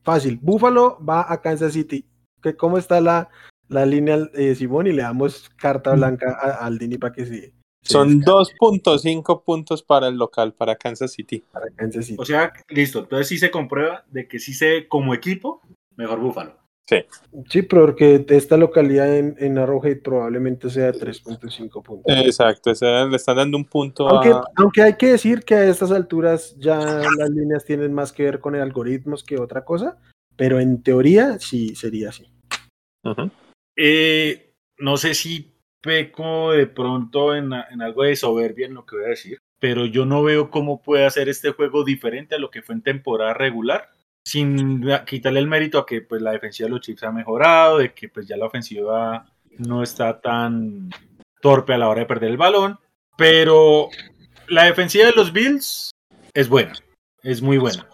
Fácil. Buffalo va a Kansas City. ¿Qué- ¿Cómo está la, la línea, eh, Simón? Y le damos carta blanca a, a Aldini para que se Son descargue 2.5 puntos para el local, para Kansas City. para Kansas City. O sea, listo. Entonces sí se comprueba de que sí se, como equipo, mejor Búfalo. Sí, porque esta localidad en, en Arrowhead probablemente sea 3.5 puntos. Exacto, o sea, le están dando un punto Aunque, a... aunque hay que decir que a estas alturas ya las líneas tienen más que ver con el algoritmos que otra cosa, pero en teoría sí sería así. Eh, no sé si peco de pronto en, en algo de soberbia en lo que voy a decir, pero yo no veo cómo puede hacer este juego diferente a lo que fue en temporada regular, sin quitarle el mérito a que pues la defensiva de los Chiefs ha mejorado, de que pues ya la ofensiva no está tan torpe a la hora de perder el balón, pero la defensiva de los Bills es buena, es muy buena.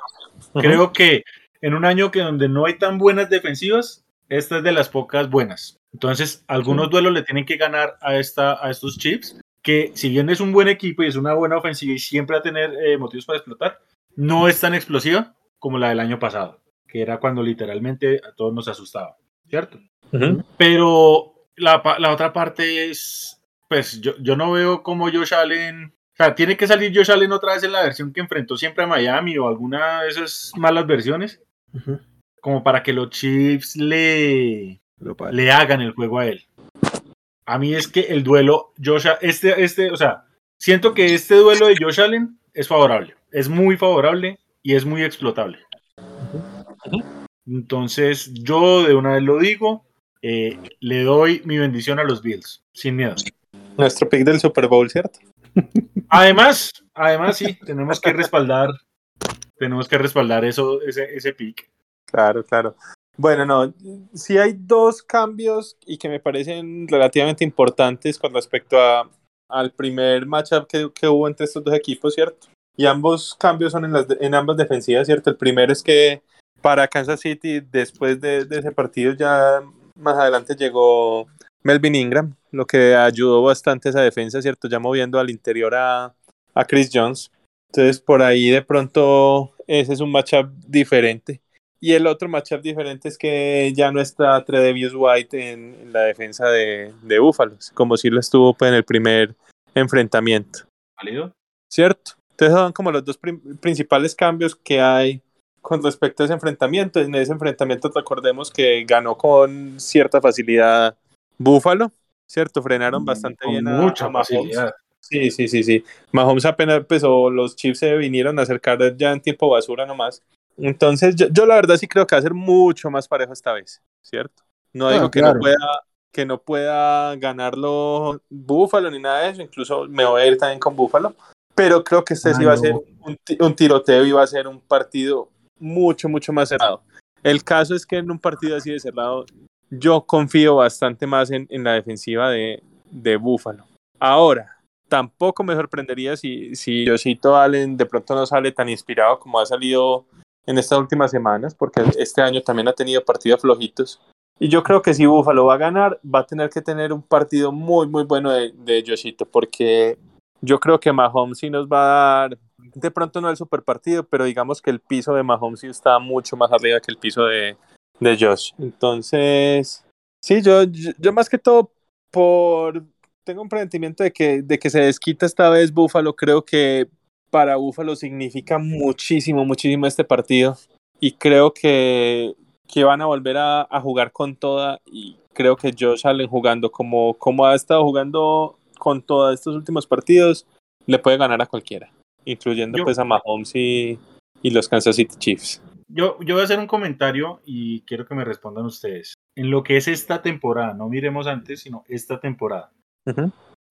Creo que en un año que donde no hay tan buenas defensivas, esta es de las pocas buenas. Entonces, algunos duelos le tienen que ganar a, esta, a estos Chiefs, que si bien es un buen equipo y es una buena ofensiva y siempre va a tener eh, motivos para explotar, no es tan explosiva como la del año pasado, que era cuando literalmente a todos nos asustaba, ¿cierto? Pero la, la otra parte es, pues yo, yo no veo como Josh Allen, o sea, tiene que salir Josh Allen otra vez en la versión que enfrentó siempre a Miami o alguna de esas malas versiones, como para que los Chiefs le, le hagan el juego a él. A mí es que el duelo, Josh, este, este, o sea, siento que este duelo de Josh Allen es favorable, es muy favorable y es muy explotable. Entonces, yo de una vez lo digo, eh, le doy mi bendición a los Bills, sin miedo. Nuestro pick del Super Bowl, ¿cierto? Además, además sí, tenemos que respaldar, tenemos que respaldar eso, ese, ese pick. Claro, claro. Bueno, no, sí hay dos cambios y que me parecen relativamente importantes con respecto a, al primer matchup que, que hubo entre estos dos equipos, ¿cierto? Y ambos cambios son en, las, de- en ambas defensivas, ¿cierto? El primero es que para Kansas City, después de, ese partido, ya más adelante llegó Melvin Ingram, lo que ayudó bastante esa defensa, ¿cierto? Ya moviendo al interior a, a Chris Jones. Entonces, por ahí de pronto, ese es un matchup diferente. Y el otro matchup diferente es que ya no está Tredevius White en, la defensa de, de Búfalos, como si lo estuvo pues, en el primer enfrentamiento. ¿Válido? ¿Cierto? Entonces son como los dos principales cambios que hay con respecto a ese enfrentamiento. En ese enfrentamiento recordemos que ganó con cierta facilidad Búfalo, ¿cierto? Frenaron mm, bastante bien a, mucha facilidad. Sí, sí, sí, sí. Mahomes apenas empezó, los Chiefs se vinieron a acercar ya en tiempo basura nomás. Entonces, yo, la verdad sí creo que va a ser mucho más parejo esta vez, ¿cierto? No digo que, no pueda, que no pueda ganarlo Búfalo ni nada de eso, incluso me voy a ir también con Búfalo, pero creo que este sí va a ser un, tiroteo y va a ser un partido mucho, mucho más cerrado. El caso es que en un partido así de cerrado, yo confío bastante más en, la defensiva de, de Búfalo. Ahora, tampoco me sorprendería si, si Josito Allen de pronto no sale tan inspirado como ha salido en estas últimas semanas, porque este año también ha tenido partidos flojitos. Y yo creo que si Buffalo va a ganar, va a tener que tener un partido muy, muy bueno de, de Joshito, porque yo creo que Mahomes sí nos va a dar, de pronto no el super partido, pero digamos que el piso de Mahomes sí está mucho más arriba que el piso de, de Josh. Entonces, sí, yo, yo, más que todo por tengo un presentimiento de que, de que se desquita esta vez Buffalo. Creo que para Búfalo significa muchísimo, muchísimo este partido. Y creo que, que van a volver a, a, jugar con toda. Y creo que Josh Allen jugando como, como ha estado jugando con todos estos últimos partidos, le puede ganar a cualquiera, incluyendo pues a Mahomes y, y, los Kansas City Chiefs. Yo, yo voy a hacer un comentario y quiero que me respondan ustedes. En lo que es esta temporada, no miremos antes, sino esta temporada.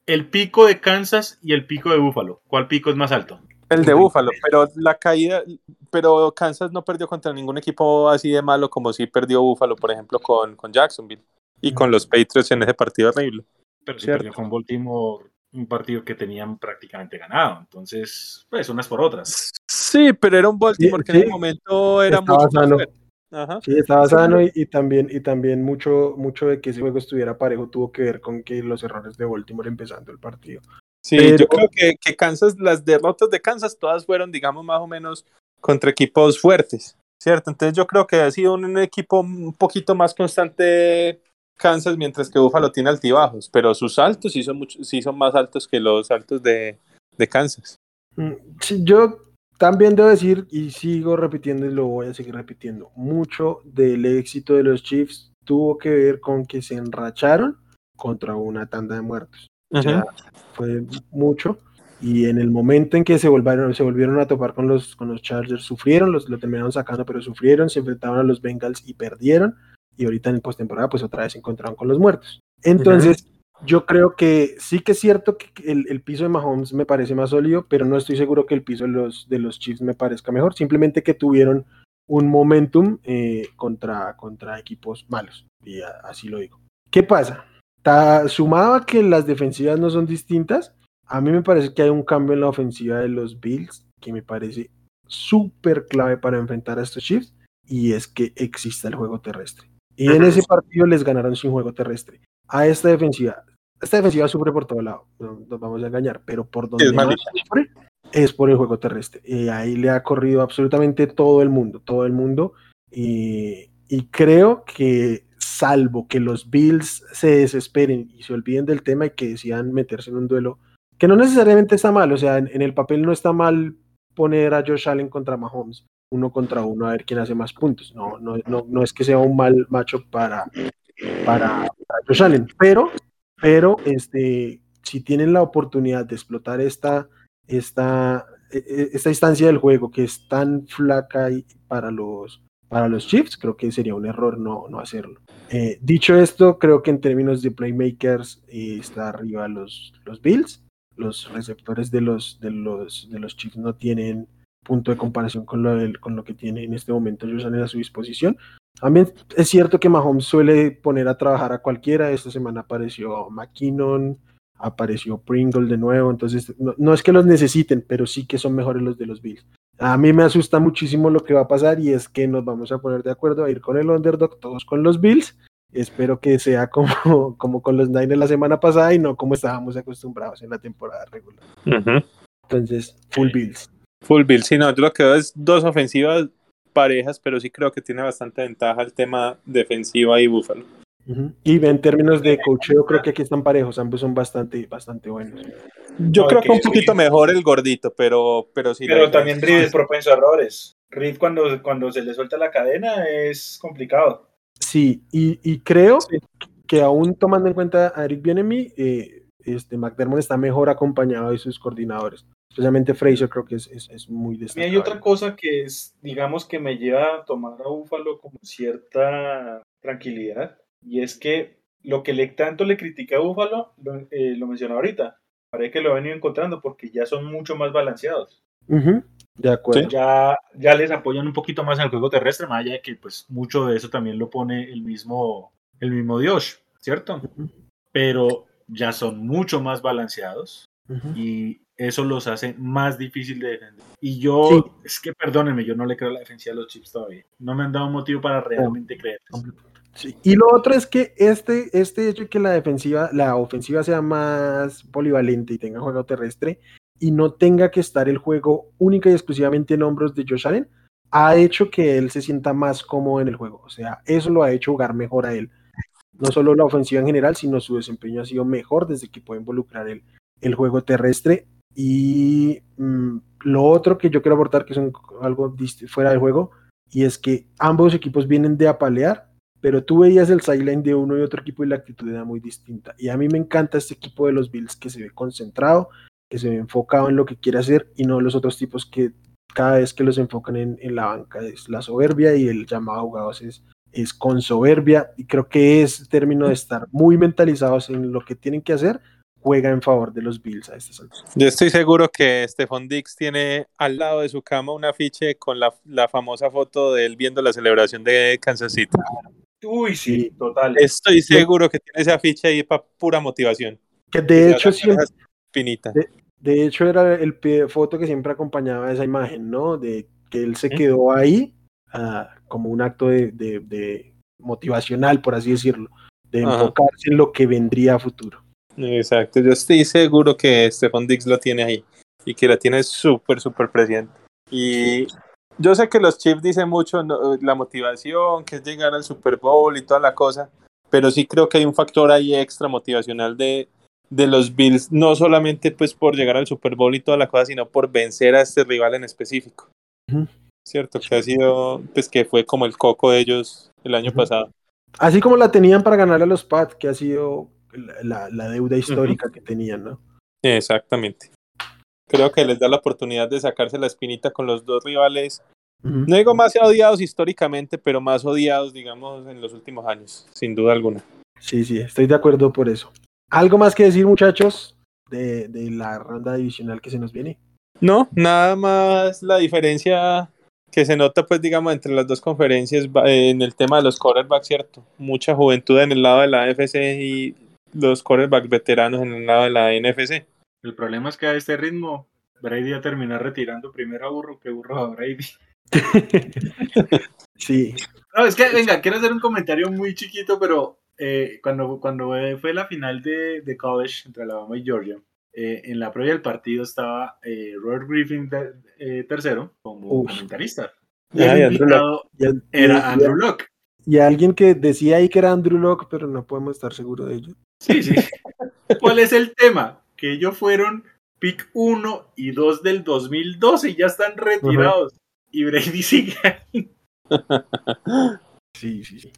El pico de Kansas y el pico de Búfalo. ¿Cuál pico es más alto? El de Búfalo, pero la caída, pero Kansas no perdió contra ningún equipo así de malo como si perdió Búfalo, por ejemplo, con, con Jacksonville y con los Patriots en ese partido horrible. Pero sí perdió con Baltimore un partido que tenían prácticamente ganado. Entonces, pues unas por otras. Sí, pero era un Baltimore que en ese momento era mucho sano. Ajá. Sí, estaba sano y, también, y también mucho, mucho de que ese juego estuviera parejo tuvo que ver con que los errores de Baltimore empezando el partido. Sí, yo creo que, que, Kansas, las derrotas de Kansas todas fueron, digamos, más o menos contra equipos fuertes, ¿cierto? Entonces yo creo que ha sido un, equipo un poquito más constante Kansas, mientras que Buffalo tiene altibajos, pero sus saltos sí son, mucho, sí son más altos que los saltos de, de Kansas. Mm, sí, yo también debo decir, y sigo repitiendo y lo voy a seguir repitiendo, mucho del éxito de los Chiefs tuvo que ver con que se enracharon contra una tanda de muertos. O sea, fue mucho. Y en el momento en que se volvieron, se volvieron a topar con los, con los Chargers, sufrieron, los, lo terminaron sacando, pero sufrieron, se enfrentaron a los Bengals y perdieron. Y ahorita en postemporada, pues otra vez se encontraron con los muertos. Entonces, yo creo que sí que es cierto que el, el, piso de Mahomes me parece más sólido, pero no estoy seguro que el piso de los, de los Chiefs me parezca mejor. Simplemente que tuvieron un momentum eh, contra, contra equipos malos. Y así lo digo. ¿Qué pasa? sumado a que las defensivas no son distintas, a mí me parece que hay un cambio en la ofensiva de los Bills que me parece súper clave para enfrentar a estos Chiefs y es que exista el juego terrestre. Y en ese partido les ganaron sin juego terrestre. A esta defensiva, esta defensiva sufre por todo lado, no nos vamos a engañar, pero por donde sufre es por el juego terrestre. Y ahí le ha corrido absolutamente todo el mundo, todo el mundo. Y, y creo que salvo que los Bills se desesperen y se olviden del tema y que decidan meterse en un duelo, que no necesariamente está mal, o sea, en, el papel no está mal poner a Josh Allen contra Mahomes, uno contra uno, a ver quién hace más puntos. No, no, no, no es que sea un mal macho para, para, Josh Allen, pero, pero este, si tienen la oportunidad de explotar esta, esta, e, e, esta instancia del juego que es tan flaca para los, para los Chiefs, creo que sería un error no, no hacerlo. Eh, dicho esto, creo que en términos de playmakers eh, está arriba los, los Bills. Los receptores de los, de, los, de los Chiefs no tienen punto de comparación con lo, con lo que tiene en este momento Allen a su disposición. También es cierto que Mahomes suele poner a trabajar a cualquiera. Esta semana apareció McKinnon, apareció Pringle de nuevo. Entonces, no, no, es que los necesiten, pero sí que son mejores los de los Bills. A mí me asusta muchísimo lo que va a pasar y es que nos vamos a poner de acuerdo a ir con el underdog, todos con los Bills. Espero que sea como, como con los Niners la semana pasada y no como estábamos acostumbrados en la temporada regular. Entonces, full Bills. Full Bills, sí, no, yo lo que veo es dos ofensivas parejas, pero sí creo que tiene bastante ventaja el tema defensiva y Búfalo. Y en términos de cocheo, creo que aquí están parejos, ambos son bastante, bastante buenos. Yo creo que un poquito mejor el gordito, pero, pero sí. Pero también Reed es propenso a errores. Reed cuando, cuando se le suelta la cadena es complicado. Sí, y, creo que aún tomando en cuenta a Eric Bienemi, eh, este McDermott está mejor acompañado de sus coordinadores. Especialmente Fraser creo que es, es, muy destacado. Y hay otra cosa que es, digamos, que me lleva a tomar a Búfalo como cierta tranquilidad y es que lo que le, tanto le critica a Buffalo, lo, eh, mencionó ahorita, parece que lo han venido encontrando porque ya son mucho más balanceados. De acuerdo. Ya, ya les apoyan un poquito más en el juego terrestre, más allá de que pues mucho de eso también lo pone el mismo, el mismo Dios, ¿cierto? Pero ya son mucho más balanceados y eso los hace más difícil de defender. Y yo, es que perdónenme, yo no le creo la defensa a los chips todavía. No me han dado motivo para realmente creer. Y lo otro es que este, este hecho de que la defensiva, la ofensiva sea más polivalente y tenga juego terrestre y no tenga que estar el juego única y exclusivamente en hombros de Josh Allen, ha hecho que él se sienta más cómodo en el juego. O sea, eso lo ha hecho jugar mejor a él. No solo la ofensiva en general, sino su desempeño ha sido mejor desde que puede involucrar el, el juego terrestre. Y mm, lo otro que yo quiero aportar, que es algo fuera del juego, y es que ambos equipos vienen de apalear pero tú veías el sideline de uno y otro equipo y la actitud era muy distinta. Y a mí me encanta este equipo de los Bills que se ve concentrado, que se ve enfocado en lo que quiere hacer y no los otros tipos que cada vez que los enfocan en, la banca es la soberbia y el llamado a jugados es, es con soberbia. Y creo que es término de estar muy mentalizados en lo que tienen que hacer, juega en favor de los Bills a estas alturas. Yo estoy seguro que Stephon Dix tiene al lado de su cama un afiche con la, la famosa foto de él viendo la celebración de Kansas City. Uy, sí, total. Estoy seguro que tiene esa ficha ahí para pura motivación. Que de hecho siempre, de, de, hecho era el pie foto que siempre acompañaba esa imagen, ¿no? De que él se quedó ahí uh, como un acto de, de, motivacional, por así decirlo, de enfocarse en lo que vendría a futuro. Exacto, yo estoy seguro que Stefan Dix lo tiene ahí y que la tiene súper, súper presente. Y yo sé que los Chiefs dicen mucho la motivación, que es llegar al Super Bowl y toda la cosa, pero sí creo que hay un factor ahí extra motivacional de, de los Bills, no solamente pues por llegar al Super Bowl y toda la cosa, sino por vencer a este rival en específico. Cierto, que ha sido, pues que fue como el coco de ellos el año pasado. Así como la tenían para ganar a los Pats, que ha sido la, la deuda histórica que tenían, ¿no? Exactamente creo que les da la oportunidad de sacarse la espinita con los dos rivales. No digo más odiados históricamente, pero más odiados, digamos, en los últimos años, sin duda alguna. Sí, sí, estoy de acuerdo por eso. ¿Algo más que decir, muchachos, de, de la ronda divisional que se nos viene? No, nada más la diferencia que se nota, pues, digamos, entre las dos conferencias en el tema de los quarterbacks, ¿cierto? Mucha juventud en el lado de la AFC y los quarterbacks veteranos en el lado de la NFC. El problema es que a este ritmo, Brady va a terminar retirando primero a Burro que Burro a Brady. sí. No, es que, venga, quiero hacer un comentario muy chiquito, pero eh, cuando, cuando fue la final de, de college entre Alabama y Georgia, eh, en la previa del partido estaba eh, Robert Griffin tercero como comentarista. Y el invitado era Andrew Locke. Y alguien que decía ahí que era Andrew Locke, pero no podemos estar seguros de ello. Sí, sí. ¿Cuál es el tema? que ellos fueron pick 1 y 2 del 2012 y ya están retirados. Y Brady sigue ahí. Sí, sí, sí.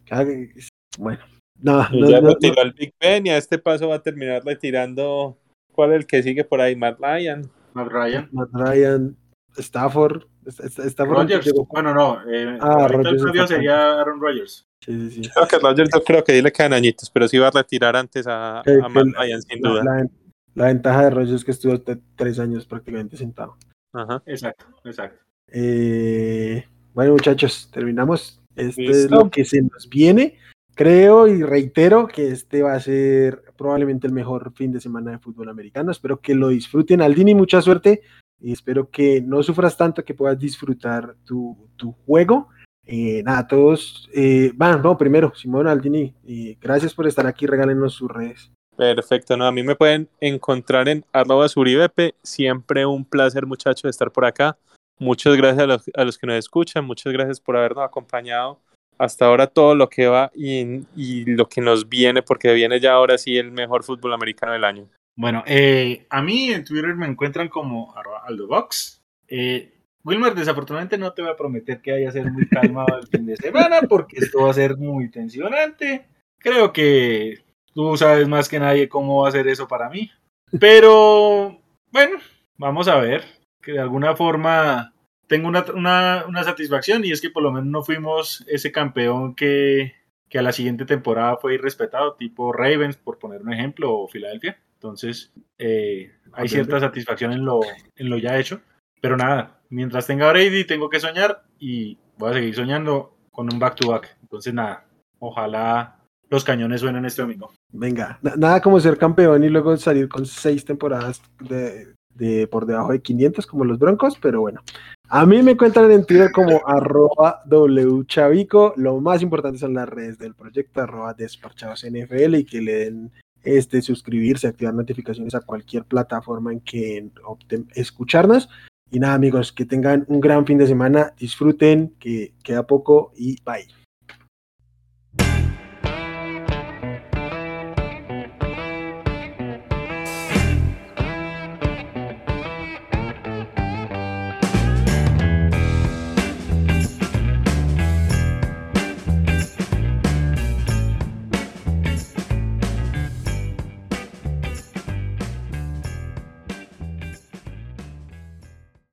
Bueno, no, ya retiró al Big Ben y a este paso va a terminar retirando. ¿Cuál es el que sigue por ahí? Matt Ryan. Matt Ryan. Matt Ryan. Stafford. Stafford Rogers. Bueno, no. Eh, ah, Rogers sería Aaron Rodgers. Sí, sí, sí. Creo que Rogers no creo que le quedan añitos, pero sí va a retirar antes a, a Matt Ryan, sin duda. La ventaja de Rogers es que estuvo tres años prácticamente sentado. Ajá, exacto, exacto. Eh, bueno, muchachos, terminamos. Este es lo que se nos viene. Creo y reitero que este va a ser probablemente el mejor fin de semana de fútbol americano. Espero que lo disfruten. Aldini, mucha suerte y espero que no sufras tanto, que puedas disfrutar tu, tu juego. Eh, nada, todos, eh, van, no, primero, Simón Aldini, y gracias por estar aquí, regálenos sus redes. Perfecto, no, a mí me pueden encontrar en arroba suribepe, siempre un placer muchachos estar por acá. Muchas gracias a los, a los que nos escuchan, muchas gracias por habernos acompañado hasta ahora todo lo que va y, y, lo que nos viene, porque viene ya ahora sí el mejor fútbol americano del año. Bueno, eh, a mí en Twitter me encuentran como AldoBox. Eh, Wilmer, desafortunadamente no te voy a prometer que vaya a ser muy calmado el fin de semana, porque esto va a ser muy tensionante. Creo que tú sabes más que nadie cómo va a ser eso para mí. Pero, bueno, vamos a ver. Que de alguna forma tengo una, una, una, satisfacción y es que por lo menos no fuimos ese campeón que, que a la siguiente temporada fue irrespetado, tipo Ravens, por poner un ejemplo, o Filadelfia. Entonces, eh, hay cierta satisfacción en lo, en lo ya hecho. Pero nada, mientras tenga Brady, tengo que soñar y voy a seguir soñando con un back-to-back. -back. Entonces, nada, ojalá los cañones suenen este domingo. Venga, nada como ser campeón y luego salir con seis temporadas de, de por debajo de 500 como los Broncos, pero bueno. A mí me encuentran en Twitter como arroba wchavico. Lo más importante son las redes del proyecto, arroba desparchadosnfl y que le den este, suscribirse, activar notificaciones a cualquier plataforma en que opten escucharnos. Y nada, amigos, que tengan un gran fin de semana, disfruten, que queda poco y bye.